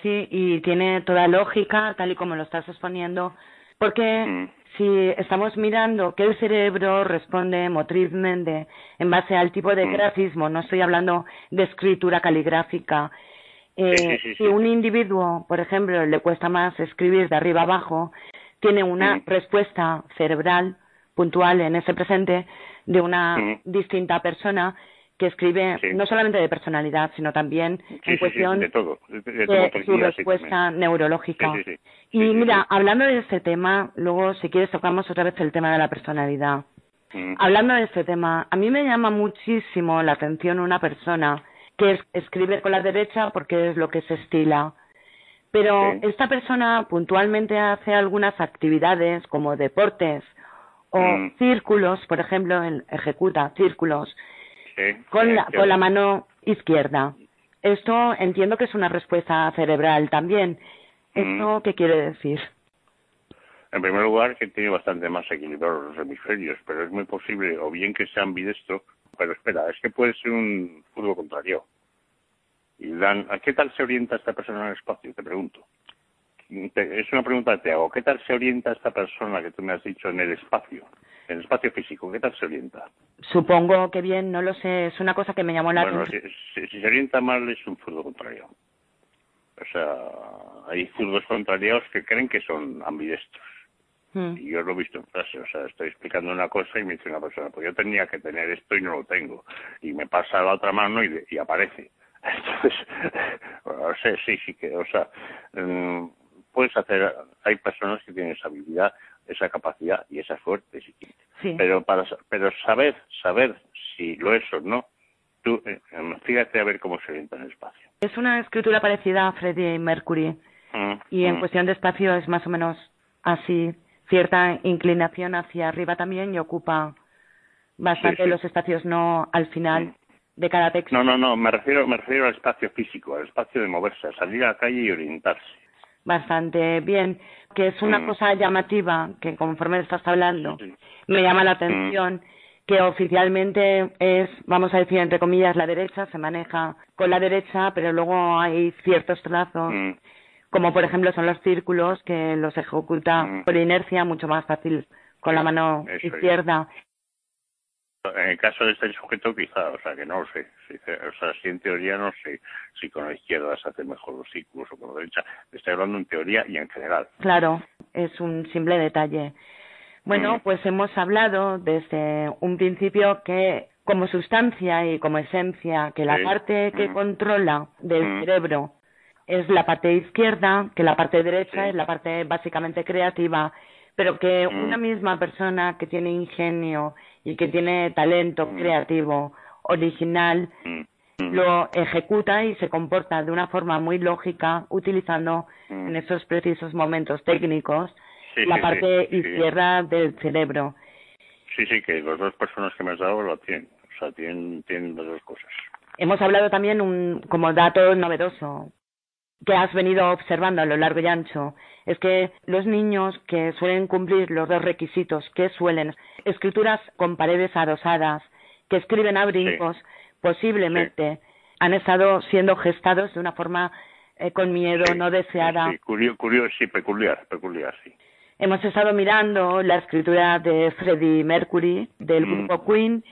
[SPEAKER 3] Sí, y tiene toda lógica, tal y como lo estás exponiendo, porque mm. si estamos mirando que el cerebro responde motrizmente en base al tipo de mm. grafismo, no estoy hablando de escritura caligráfica, eh, si un individuo, por ejemplo, le cuesta más escribir de arriba abajo, tiene una respuesta cerebral puntual en ese presente de una distinta persona que escribe no solamente de personalidad, sino también en cuestión
[SPEAKER 4] de, todo,
[SPEAKER 3] de, su respuesta neurológica. y mira, hablando de este tema, luego si quieres tocamos otra vez el tema de la personalidad. Hablando de este tema, a mí me llama muchísimo la atención una persona que escribe con la derecha porque es lo que se estila. Pero esta persona puntualmente hace algunas actividades como deportes o mm. círculos, por ejemplo, ejecuta círculos con, la, con la mano izquierda. Esto entiendo que es una respuesta cerebral también. ¿Esto mm. qué quiere decir?
[SPEAKER 4] En primer lugar, que tiene bastante más equilibrados los hemisferios, pero es muy posible o bien que sea ambidestro pero espera, es que puede ser un fútbol contrario. Y Dan, ¿a qué tal se orienta esta persona en el espacio? Te pregunto. es una pregunta que te hago. ¿Qué tal se orienta esta persona que tú me has dicho en el espacio? En el espacio físico, ¿qué tal se orienta?
[SPEAKER 3] Supongo que bien, no lo sé. Es una cosa que me llamó la
[SPEAKER 4] atención. Si, si, se orienta mal, es un fútbol contrario. O sea, hay fútboles contrarios que creen que son ambidestros. Hmm. Y yo lo he visto en frase, o sea, estoy explicando una cosa y me dice una persona, pues yo tenía que tener esto y no lo tengo. Y me pasa la otra mano y, y aparece. Entonces, o sea, sí, sí que, o sea, mm, puedes hacer, hay personas que tienen esa habilidad, esa capacidad y esa suerte, sí. pero para, pero saber, saber si lo es o no, tú, eh, fíjate a ver cómo se orienta en el espacio.
[SPEAKER 3] Es una escritura parecida a Freddie Mercury. Mm, y en mm. cuestión de espacio es más o menos así cierta inclinación hacia arriba también y ocupa bastante los espacios no al final de cada texto.
[SPEAKER 4] No, no, no, me refiero, me refiero al espacio físico, al espacio de moverse, a salir a la calle y orientarse.
[SPEAKER 3] Bastante bien, que es una mm. cosa llamativa, que conforme estás hablando, me llama la atención, que oficialmente es, vamos a decir, entre comillas, la derecha, se maneja con la derecha, pero luego hay ciertos trazos mm como por ejemplo son los círculos que los ejecuta mm. por inercia mucho más fácil con la mano izquierda.
[SPEAKER 4] En el caso de este sujeto quizá, o sea que no lo sé, o sea, si en teoría no sé si con la izquierda se hacen mejor los círculos o con la derecha, estoy hablando en teoría y en general.
[SPEAKER 3] Claro, es un simple detalle. Bueno, mm. pues hemos hablado desde un principio que como sustancia y como esencia, que la parte que mm. controla del cerebro es la parte izquierda, que la parte derecha es la parte básicamente creativa, pero que mm. una misma persona que tiene ingenio y que tiene talento mm. creativo, original, mm. lo ejecuta y se comporta de una forma muy lógica, utilizando en esos precisos momentos técnicos la parte izquierda del cerebro.
[SPEAKER 4] Sí, sí, que las dos personas que me has dado lo tienen, o sea, tienen, tienen las dos cosas.
[SPEAKER 3] Hemos hablado también un, como dato novedoso, que has venido observando a lo largo y ancho es que los niños que suelen cumplir los dos requisitos, que suelen escrituras con paredes adosadas, que escriben a brincos, posiblemente han estado siendo gestados de una forma eh, con miedo, no deseada.
[SPEAKER 4] Sí, curioso, sí, peculiar, peculiar, sí.
[SPEAKER 3] Hemos estado mirando la escritura de Freddie Mercury, del mm. grupo Queen,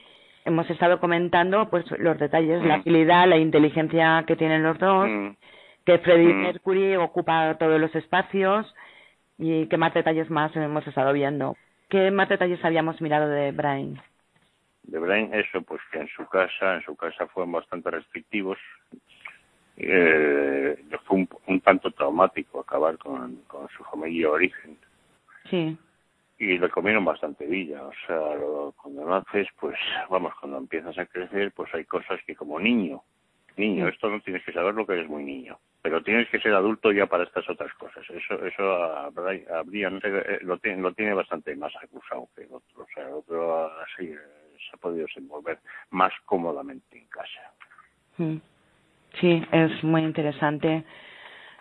[SPEAKER 3] hemos estado comentando pues los detalles, la mm. agilidad, la inteligencia que tienen los dos, mm que Freddie mm. Mercury ocupa todos los espacios ¿Y qué más detalles más hemos estado viendo? ¿Qué más detalles habíamos mirado de Brain?
[SPEAKER 4] De Brain, eso, pues que en su casa, en su casa fueron bastante restrictivos. Eh, fue un, tanto traumático acabar con, con su familia de origen.
[SPEAKER 3] Sí
[SPEAKER 4] y le comieron bastante villa. O sea, cuando naces, pues vamos, cuando empiezas a crecer, pues hay cosas que como niño, niño, esto no tienes que saber lo que eres muy niño, pero tienes que ser adulto ya para estas otras cosas. Eso, eso habría, eh, lo, tiene, lo tiene bastante más acusado que el otro. O sea, el otro así eh, se ha podido desenvolver más cómodamente en casa.
[SPEAKER 3] Mm. Sí, es muy interesante.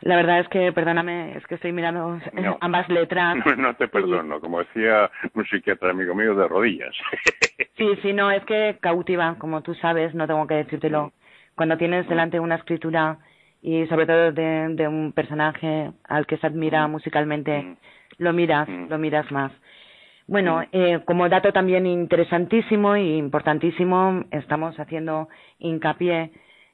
[SPEAKER 3] La verdad es que, perdóname, es que estoy mirando ambas letras.
[SPEAKER 4] No, te perdono, como decía un psiquiatra amigo mío, de rodillas.
[SPEAKER 3] sí, sí, no, es que cautiva, como tú sabes, no tengo que decírtelo. Mm. Cuando tienes mm. delante una escritura y sobre todo de, un personaje al que se admira mm. musicalmente, lo miras, lo miras más. Bueno, eh, como dato también interesantísimo e importantísimo, estamos haciendo hincapié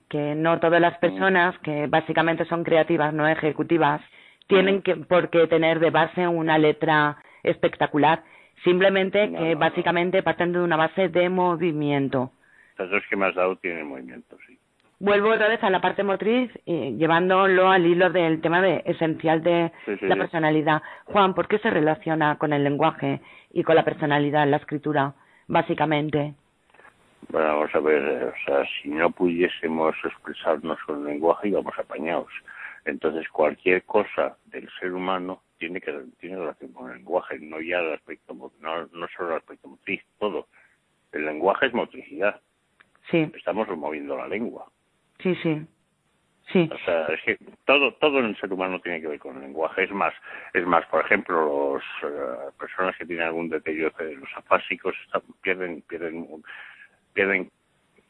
[SPEAKER 3] que no todas las personas que básicamente son creativas, no ejecutivas, tienen que por qué tener de base una letra espectacular, simplemente que básicamente parten de una base de movimiento.
[SPEAKER 4] Las dos que me has dado tienen movimiento, sí.
[SPEAKER 3] Vuelvo otra vez a la parte motriz, llevándolo al hilo del tema de esencial de la personalidad. Juan, ¿por qué se relaciona con el lenguaje y con la personalidad en la escritura, básicamente?
[SPEAKER 4] Bueno, vamos a ver, o sea, si no pudiésemos expresarnos con el lenguaje íbamos apañados. Entonces, cualquier cosa del ser humano tiene que tiene relación con el lenguaje, no ya el aspecto, no, no solo el aspecto motriz, todo. El lenguaje es motricidad.
[SPEAKER 3] Sí.
[SPEAKER 4] Estamos moviendo la lengua.
[SPEAKER 3] Sí, sí. Sí.
[SPEAKER 4] O sea, es que todo, todo en el ser humano tiene que ver con el lenguaje. Es más, es más, por ejemplo, las eh, personas que tienen algún deterioro, los afásicos, pierden, pierden pierden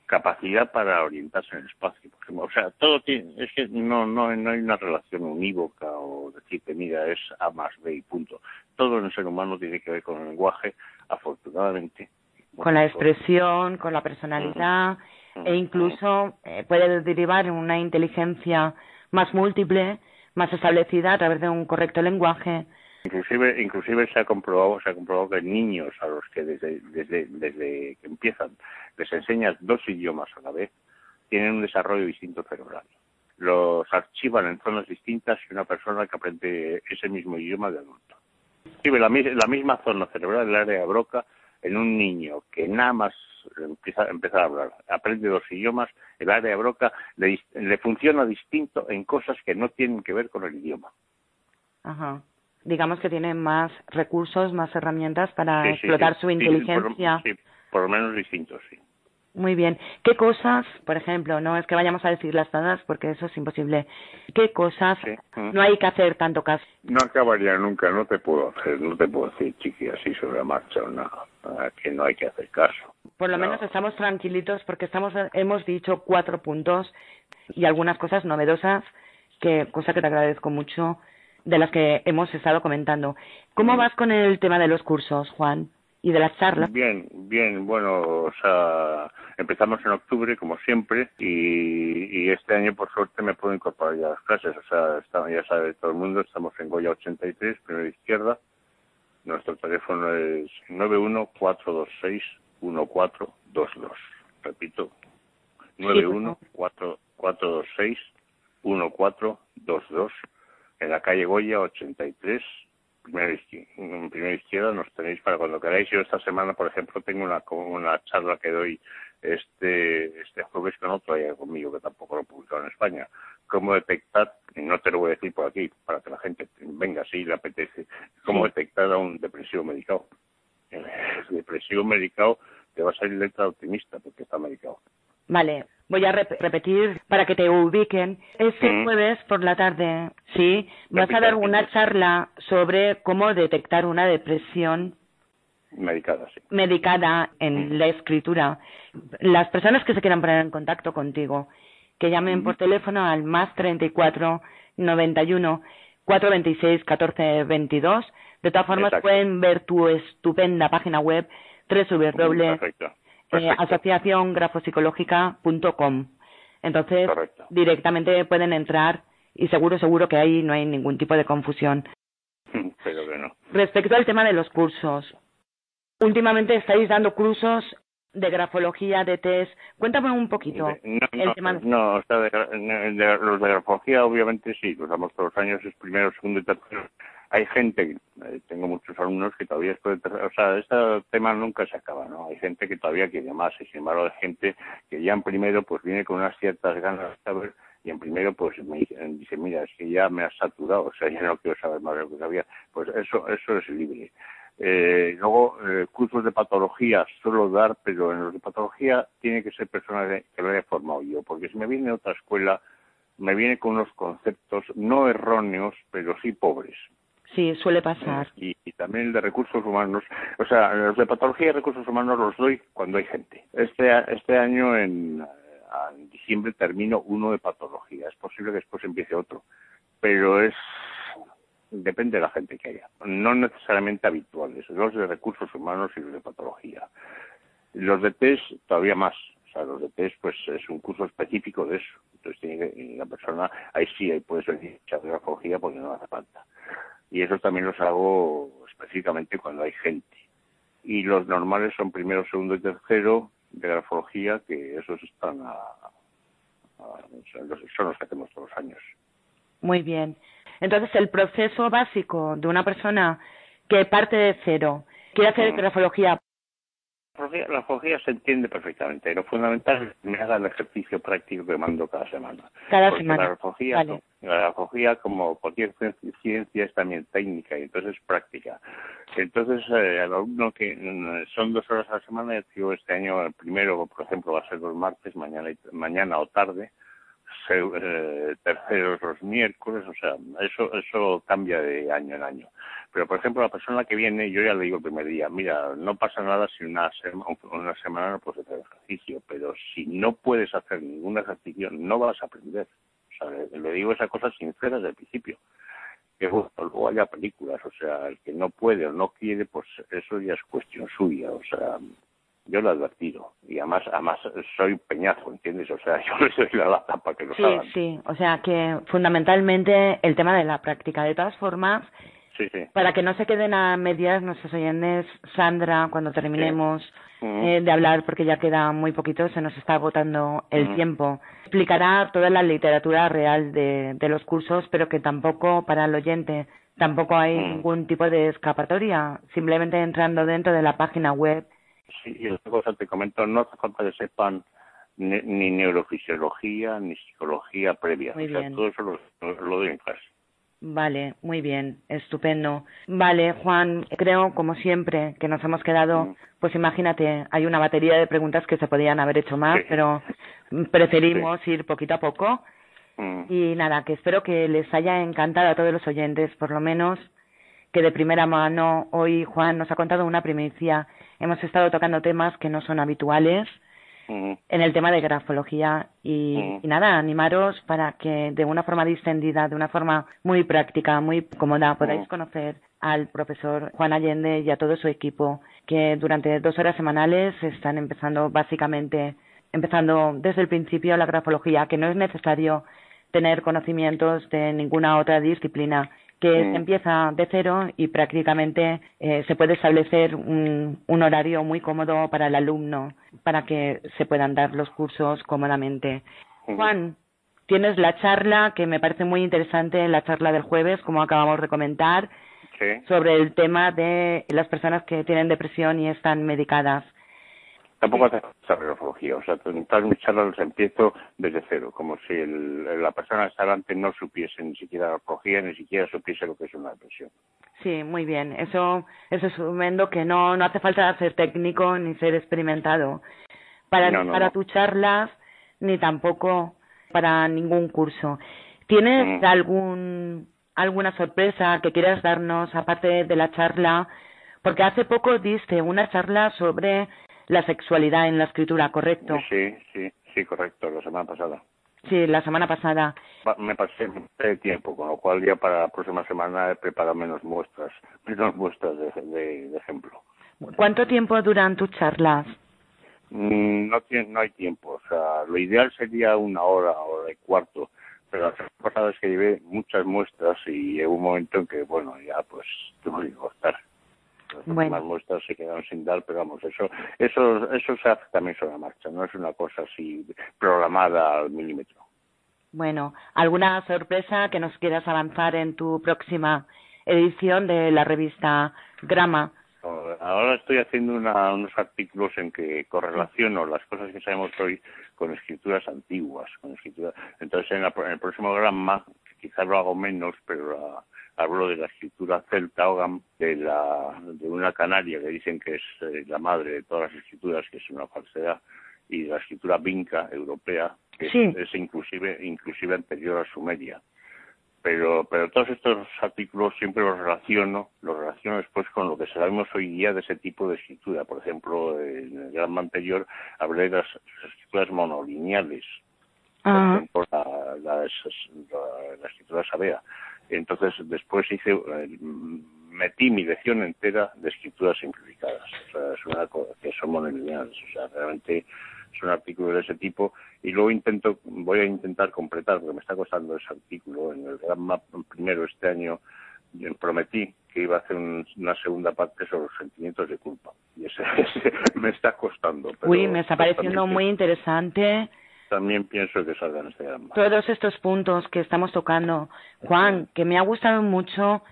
[SPEAKER 4] capacidad para orientarse en el espacio. O sea, todo tiene, es que no, no, no hay una relación unívoca o decir que mira, es A más B y punto. Todo en el ser humano tiene que ver con el lenguaje, afortunadamente.
[SPEAKER 3] Con la expresión, con la personalidad e incluso eh, puede derivar en una inteligencia más múltiple, más establecida a través de un correcto lenguaje
[SPEAKER 4] Inclusive, inclusive se ha comprobado, se ha comprobado que niños a los que desde, desde, desde que empiezan les enseñas dos idiomas a la vez, tienen un desarrollo distinto cerebral. Los archivan en zonas distintas que una persona que aprende ese mismo idioma de adulto. La, la misma zona cerebral, el área broca, en un niño que nada más empieza, a hablar, aprende dos idiomas, el área de broca le, le funciona distinto en cosas que no tienen que ver con el idioma.
[SPEAKER 3] Ajá digamos que tiene más recursos, más herramientas para explotar su inteligencia.
[SPEAKER 4] Sí, por, lo menos distintos, sí.
[SPEAKER 3] Muy bien. ¿Qué cosas, por ejemplo, no es que vayamos a decirlas todas porque eso es imposible, qué cosas no hay que hacer tanto caso?
[SPEAKER 4] No acabaría nunca, no te puedo hacer, no te puedo decir, chiqui, así sobre la marcha o nada, que no hay que hacer caso.
[SPEAKER 3] Por lo menos estamos tranquilitos porque estamos, hemos dicho cuatro puntos y algunas cosas novedosas, que cosa que te agradezco mucho de las que hemos estado comentando. ¿Cómo vas con el tema de los cursos, Juan? Y de las charlas.
[SPEAKER 4] Bien, bien, bueno, o sea, empezamos en octubre, como siempre, y, este año, por suerte, me puedo incorporar ya a las clases. O sea, ya sabe todo el mundo, estamos en Goya 83, primera izquierda. Nuestro teléfono es 914261422. Repito, 914261422 en la calle Goya 83, primera izquierda, primera izquierda, nos tenéis para cuando queráis. Yo esta semana, por ejemplo, tengo una, una charla que doy este este jueves con otro ahí conmigo que tampoco lo he publicado en España. Cómo detectar, y no te lo voy a decir por aquí, para que la gente venga si le apetece, cómo detectar a un depresivo medicado. El depresivo medicado te va a salir letra optimista porque está medicado.
[SPEAKER 3] Vale, voy a repetir para que te ubiquen. Este mm. jueves por la tarde, sí, vas a dar una charla sobre cómo detectar una depresión
[SPEAKER 4] medicada, sí.
[SPEAKER 3] medicada en mm. la escritura. Las personas que se quieran poner en contacto contigo, que llamen por teléfono al más 34 91 426 14 22. De todas formas, pueden ver tu estupenda página web www eh. Entonces, directamente pueden entrar y seguro, seguro que ahí no hay ningún tipo de confusión. respecto al tema de los cursos. Últimamente estáis dando cursos de grafología, de test. Cuéntame un poquito.
[SPEAKER 4] No, el tema no, o sea, de, los de grafología obviamente sí, los damos todos los años, es primero, segundo y tercero. Hay gente, eh, tengo muchos alumnos que todavía después de o sea, este tema nunca se acaba, ¿no? Hay gente que todavía quiere más y sin embargo hay gente que ya en primero pues viene con unas ciertas ganas de saber y en primero pues me dice, mira, es que ya me has saturado, o sea, ya no quiero saber más de lo que sabía. Pues eso, eso es libre. Eh, luego, eh, cursos de patología suelo dar, pero en los de patología tiene que ser persona que lo haya formado yo, porque si me viene otra escuela, me viene con unos conceptos no erróneos, pero sí pobres.
[SPEAKER 3] Sí, suele pasar.
[SPEAKER 4] Y, también el de recursos humanos, o sea, los de patología y recursos humanos los doy cuando hay gente. Este, este año, en, en diciembre, termino uno de patología. Es posible que después empiece otro, pero es depende de la gente que haya. No necesariamente habituales, los de recursos humanos y los de patología. Los de test todavía más. O sea, los de test pues es un curso específico de eso. Entonces tiene que, la persona, ahí sí, ahí puede ser de grafología porque no hace falta. Y eso también los hago específicamente cuando hay gente. Y los normales son primero, segundo y tercero de grafología, que esos están a, son los que hacemos todos los años.
[SPEAKER 3] Muy bien. Entonces, el proceso básico de una persona que parte de cero, quiere hacer grafología.
[SPEAKER 4] La grafología se entiende perfectamente. Lo fundamental es que me haga el ejercicio práctico que mando cada semana.
[SPEAKER 3] Cada semana.
[SPEAKER 4] La la grafología, como cualquier ciencia, es también técnica y entonces práctica. Entonces, eh, el alumno que mm, son dos horas a la semana, yo este año, el primero, por ejemplo, va a ser los martes, mañana, mañana o tarde, eh, terceros los miércoles, o sea, eso eso cambia de año en año. Pero, por ejemplo, la persona que viene, yo ya le digo el primer día, mira, no pasa nada si una, una semana no puedes hacer ejercicio, pero si no puedes hacer ningún ejercicio, no vas a aprender. O sea, le, digo esa cosa sincera desde el principio. Que bueno, luego haya películas, o sea, el que no puede o no quiere, pues eso ya es cuestión suya, o sea, yo lo he advertido y además además soy peñazo entiendes o sea yo le doy la lata para que lo
[SPEAKER 3] sí sí o sea que fundamentalmente el tema de la práctica de todas formas
[SPEAKER 4] sí, sí.
[SPEAKER 3] para que no se queden a medias nuestros oyentes Sandra cuando terminemos eh, de hablar porque ya queda muy poquito se nos está agotando el tiempo. Explicará toda la literatura real de, de los cursos pero que tampoco para el oyente tampoco hay ningún tipo de escapatoria. Simplemente entrando dentro de la página web.
[SPEAKER 4] Sí, y otra cosa te comento, no hace falta que sepan ni, neurofisiología ni psicología previa. o sea, todo eso lo, lo doy en clase.
[SPEAKER 3] Vale, muy bien, estupendo. Vale, Juan, creo, como siempre, que nos hemos quedado, pues imagínate, hay una batería de preguntas que se podían haber hecho más, pero preferimos ir poquito a poco. Mm. Y nada, que espero que les haya encantado a todos los oyentes, por lo menos que de primera mano hoy Juan nos ha contado una primicia hemos estado tocando temas que no son habituales en el tema de grafología. Y, nada, animaros para que de una forma distendida, de una forma muy práctica, muy cómoda, podáis conocer al profesor Juan Allende y a todo su equipo que durante dos horas semanales están empezando básicamente, empezando desde el principio la grafología, que no es necesario tener conocimientos de ninguna otra disciplina que se mm. empieza de cero y prácticamente eh, se puede establecer un, un, horario muy cómodo para el alumno para que se puedan dar los cursos cómodamente. Juan, tienes la charla que me parece muy interesante, la charla del jueves, como acabamos de comentar, sobre el tema de las personas que tienen depresión y están medicadas.
[SPEAKER 4] Tampoco hace falta o sea, todas mis charlas las empiezo desde cero, como si el, la persona que antes no supiese ni siquiera grafología, ni siquiera supiese lo que es una depresión.
[SPEAKER 3] Sí, muy bien. Eso, eso es tremendo que no, no hace falta ser técnico ni ser experimentado para, para tus charlas ni tampoco para ningún curso. ¿Tienes mm. algún alguna sorpresa que quieras darnos aparte de la charla? Porque hace poco diste una charla sobre la sexualidad en la escritura, ¿correcto?
[SPEAKER 4] Sí, sí, sí, correcto, la semana pasada.
[SPEAKER 3] Sí, la semana pasada.
[SPEAKER 4] Me pasé de tiempo, con lo cual ya para la próxima semana he preparado menos muestras, menos muestras de, de, ejemplo.
[SPEAKER 3] ¿Cuánto tiempo duran tus charlas?
[SPEAKER 4] Mm, no, tiene, no hay tiempo, o sea, lo ideal sería una hora, hora y cuarto, pero la pasada es que llevé muchas muestras y llegó un momento en que, bueno, ya pues tuve que cortar. Las Más muestras se quedaron sin dar, pero vamos, eso, eso, eso se hace también sobre la marcha, no es una cosa así programada al milímetro.
[SPEAKER 3] Bueno, ¿alguna sorpresa que nos quieras avanzar en tu próxima edición de la revista Grama?
[SPEAKER 4] Ahora estoy haciendo unos artículos en que correlaciono las cosas que sabemos hoy con escrituras antiguas, con escrituras. Entonces, en, el próximo Grama, quizás lo hago menos, pero hablo de la escritura celta Ogam, de, la, de una canaria que dicen que es eh, la madre de todas las escrituras, que es una falsedad, y la escritura vinca europea, que es, inclusive, inclusive anterior a Sumeria. Pero, pero todos estos artículos siempre los relaciono, los relaciono después con lo que sabemos hoy día de ese tipo de escritura. Por ejemplo, en el gramo anterior hablé de las, escrituras monolineales, por la, la, la, escritura sabea. Entonces, después hice, eh, metí mi lección entera de escrituras simplificadas, o sea, es una, que son monolineales, o sea, realmente es un artículo de ese tipo. Y luego intento voy a intentar completar porque me está costando ese artículo. En el Gran Map primero este año prometí que iba a hacer una segunda parte sobre los sentimientos de culpa. Y ese, me está costando
[SPEAKER 3] uy me está pareciendo muy interesante
[SPEAKER 4] también pienso que salga en este gran
[SPEAKER 3] todos estos puntos que estamos tocando Juan que me ha gustado mucho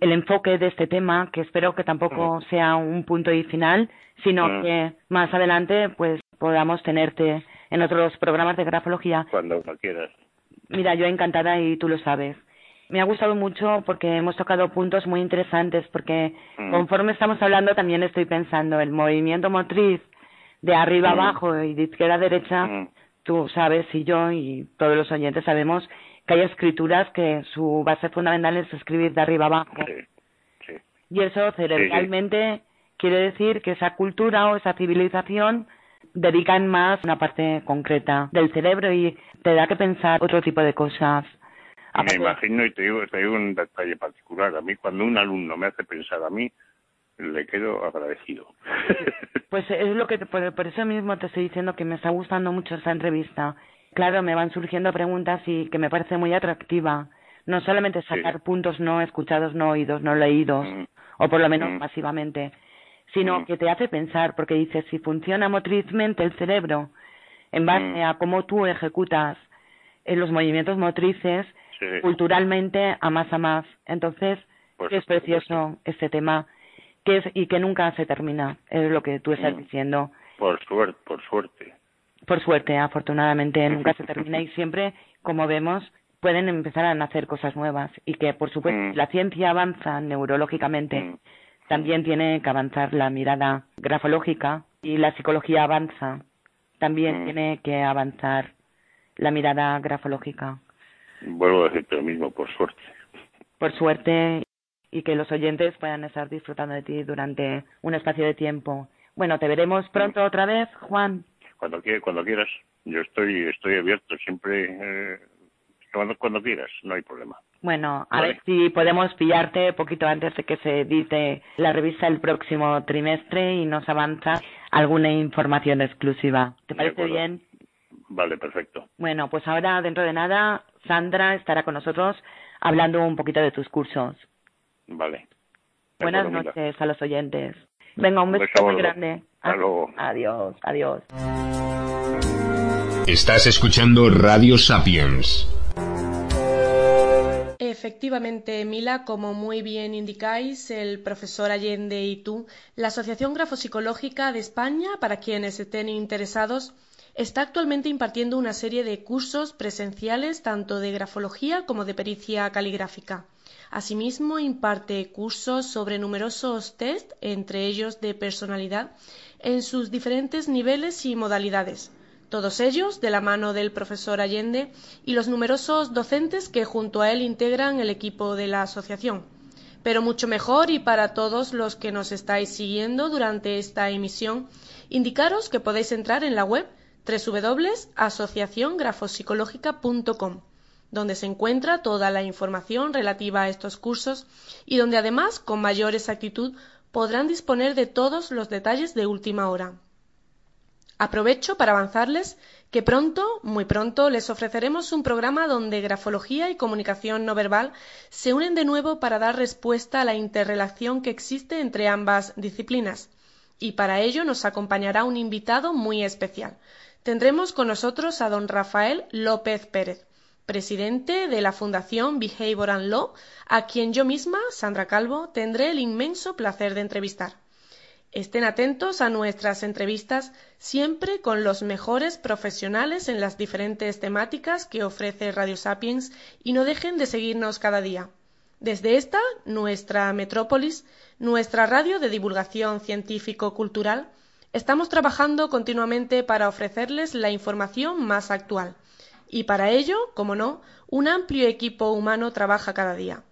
[SPEAKER 3] el enfoque de este tema, que espero que tampoco sea un punto y final, sino que más adelante pues podamos tenerte en otros programas de grafología.
[SPEAKER 4] Cuando quieras.
[SPEAKER 3] Mira, yo encantada y tú lo sabes. Me ha gustado mucho porque hemos tocado puntos muy interesantes, porque mm. conforme estamos hablando también estoy pensando el movimiento motriz de arriba mm. abajo y de izquierda a derecha. Tú sabes y yo y todos los oyentes sabemos que hay escrituras que su base fundamental es escribir de arriba abajo. Sí. Y eso cerebralmente quiere decir que esa cultura o esa civilización dedican más una parte concreta del cerebro y te da que pensar otro tipo de cosas.
[SPEAKER 4] Me imagino y te digo, te digo un detalle particular. A mí, cuando un alumno me hace pensar a mí, le quedo agradecido.
[SPEAKER 3] Pues es lo que, por, eso mismo te estoy diciendo que me está gustando mucho esta entrevista. Claro, me van surgiendo preguntas y que me parece muy atractiva. No solamente sacar puntos no escuchados, no oídos, no leídos, mm. o por lo menos mm. masivamente, sino mm. que te hace pensar, porque dices, si funciona motrizmente el cerebro en base mm. a cómo tú ejecutas en los movimientos motrices, culturalmente a más a más. Entonces, es precioso este tema que es, y que nunca se termina, es lo que tú estás mm. diciendo.
[SPEAKER 4] Por suerte, por suerte.
[SPEAKER 3] Por suerte, afortunadamente, nunca se termina y siempre, como vemos, pueden empezar a nacer cosas nuevas y que, por supuesto, la ciencia avanza neurológicamente también tiene que avanzar la mirada grafológica y la psicología avanza. También mm. tiene que avanzar la mirada grafológica.
[SPEAKER 4] Vuelvo a decirte lo mismo, por suerte.
[SPEAKER 3] Por suerte y que los oyentes puedan estar disfrutando de ti durante un espacio de tiempo. Bueno, te veremos pronto otra vez, Juan.
[SPEAKER 4] Cuando, cuando quieras. Yo estoy, estoy abierto siempre. Eh, cuando, cuando quieras, no hay problema.
[SPEAKER 3] Bueno, a ver si podemos pillarte poquito antes de que se edite la revista el próximo trimestre y nos avanza alguna información exclusiva. ¿Te parece bien?
[SPEAKER 4] Vale, perfecto.
[SPEAKER 3] Bueno, pues ahora, dentro de nada, Sandra estará con nosotros hablando un poquito de tus cursos.
[SPEAKER 4] Vale.
[SPEAKER 3] Buenas noches a los oyentes. Venga, un beso muy grande.
[SPEAKER 4] Hasta luego.
[SPEAKER 3] Adiós, adiós.
[SPEAKER 1] Estás escuchando Radio Sapiens.
[SPEAKER 5] Efectivamente, Mila, como muy bien indicáis, el profesor Allende y tú, la Asociación Grafopsicológica de España, para quienes estén interesados, está actualmente impartiendo una serie de cursos presenciales tanto de grafología como de pericia caligráfica. Asimismo, imparte cursos sobre numerosos test, entre ellos de personalidad, en sus diferentes niveles y modalidades todos ellos de la mano del profesor Allende y los numerosos docentes que junto a él integran el equipo de la asociación. Pero mucho mejor y para todos los que nos estáis siguiendo durante esta emisión, indicaros que podéis entrar en la web www.asociaciongrafopsicológica.com donde se encuentra toda la información relativa a estos cursos y donde además con mayor exactitud podrán disponer de todos los detalles de última hora. Aprovecho para avanzarles que pronto, muy pronto, les ofreceremos un programa donde grafología y comunicación no verbal se unen de nuevo para dar respuesta a la interrelación que existe entre ambas disciplinas. Y para ello nos acompañará un invitado muy especial. Tendremos con nosotros a don Rafael López Pérez, presidente de la Fundación Behavioral Law, a quien yo misma, Sandra Calvo, tendré el inmenso placer de entrevistar. Estén atentos a nuestras entrevistas siempre con los mejores profesionales en las diferentes temáticas que ofrece Radio Sapiens y no dejen de seguirnos cada día. Desde esta, nuestra metrópolis, nuestra radio de divulgación científico-cultural, estamos trabajando continuamente para ofrecerles la información más actual. Y para ello, como no, un amplio equipo humano trabaja cada día.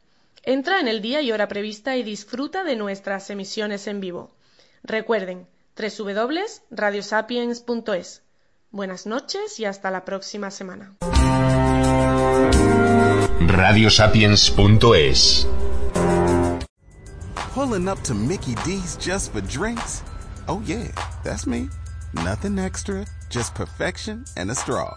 [SPEAKER 5] Entra en el día y hora prevista y disfruta de nuestras emisiones en vivo. Recuerden, www.radiosapiens.es. Buenas noches y hasta la próxima semana.
[SPEAKER 1] Radiosapiens.es
[SPEAKER 6] Pulling up to Mickey D's just for drinks? Oh yeah, that's me. Nothing extra, just perfection and a straw.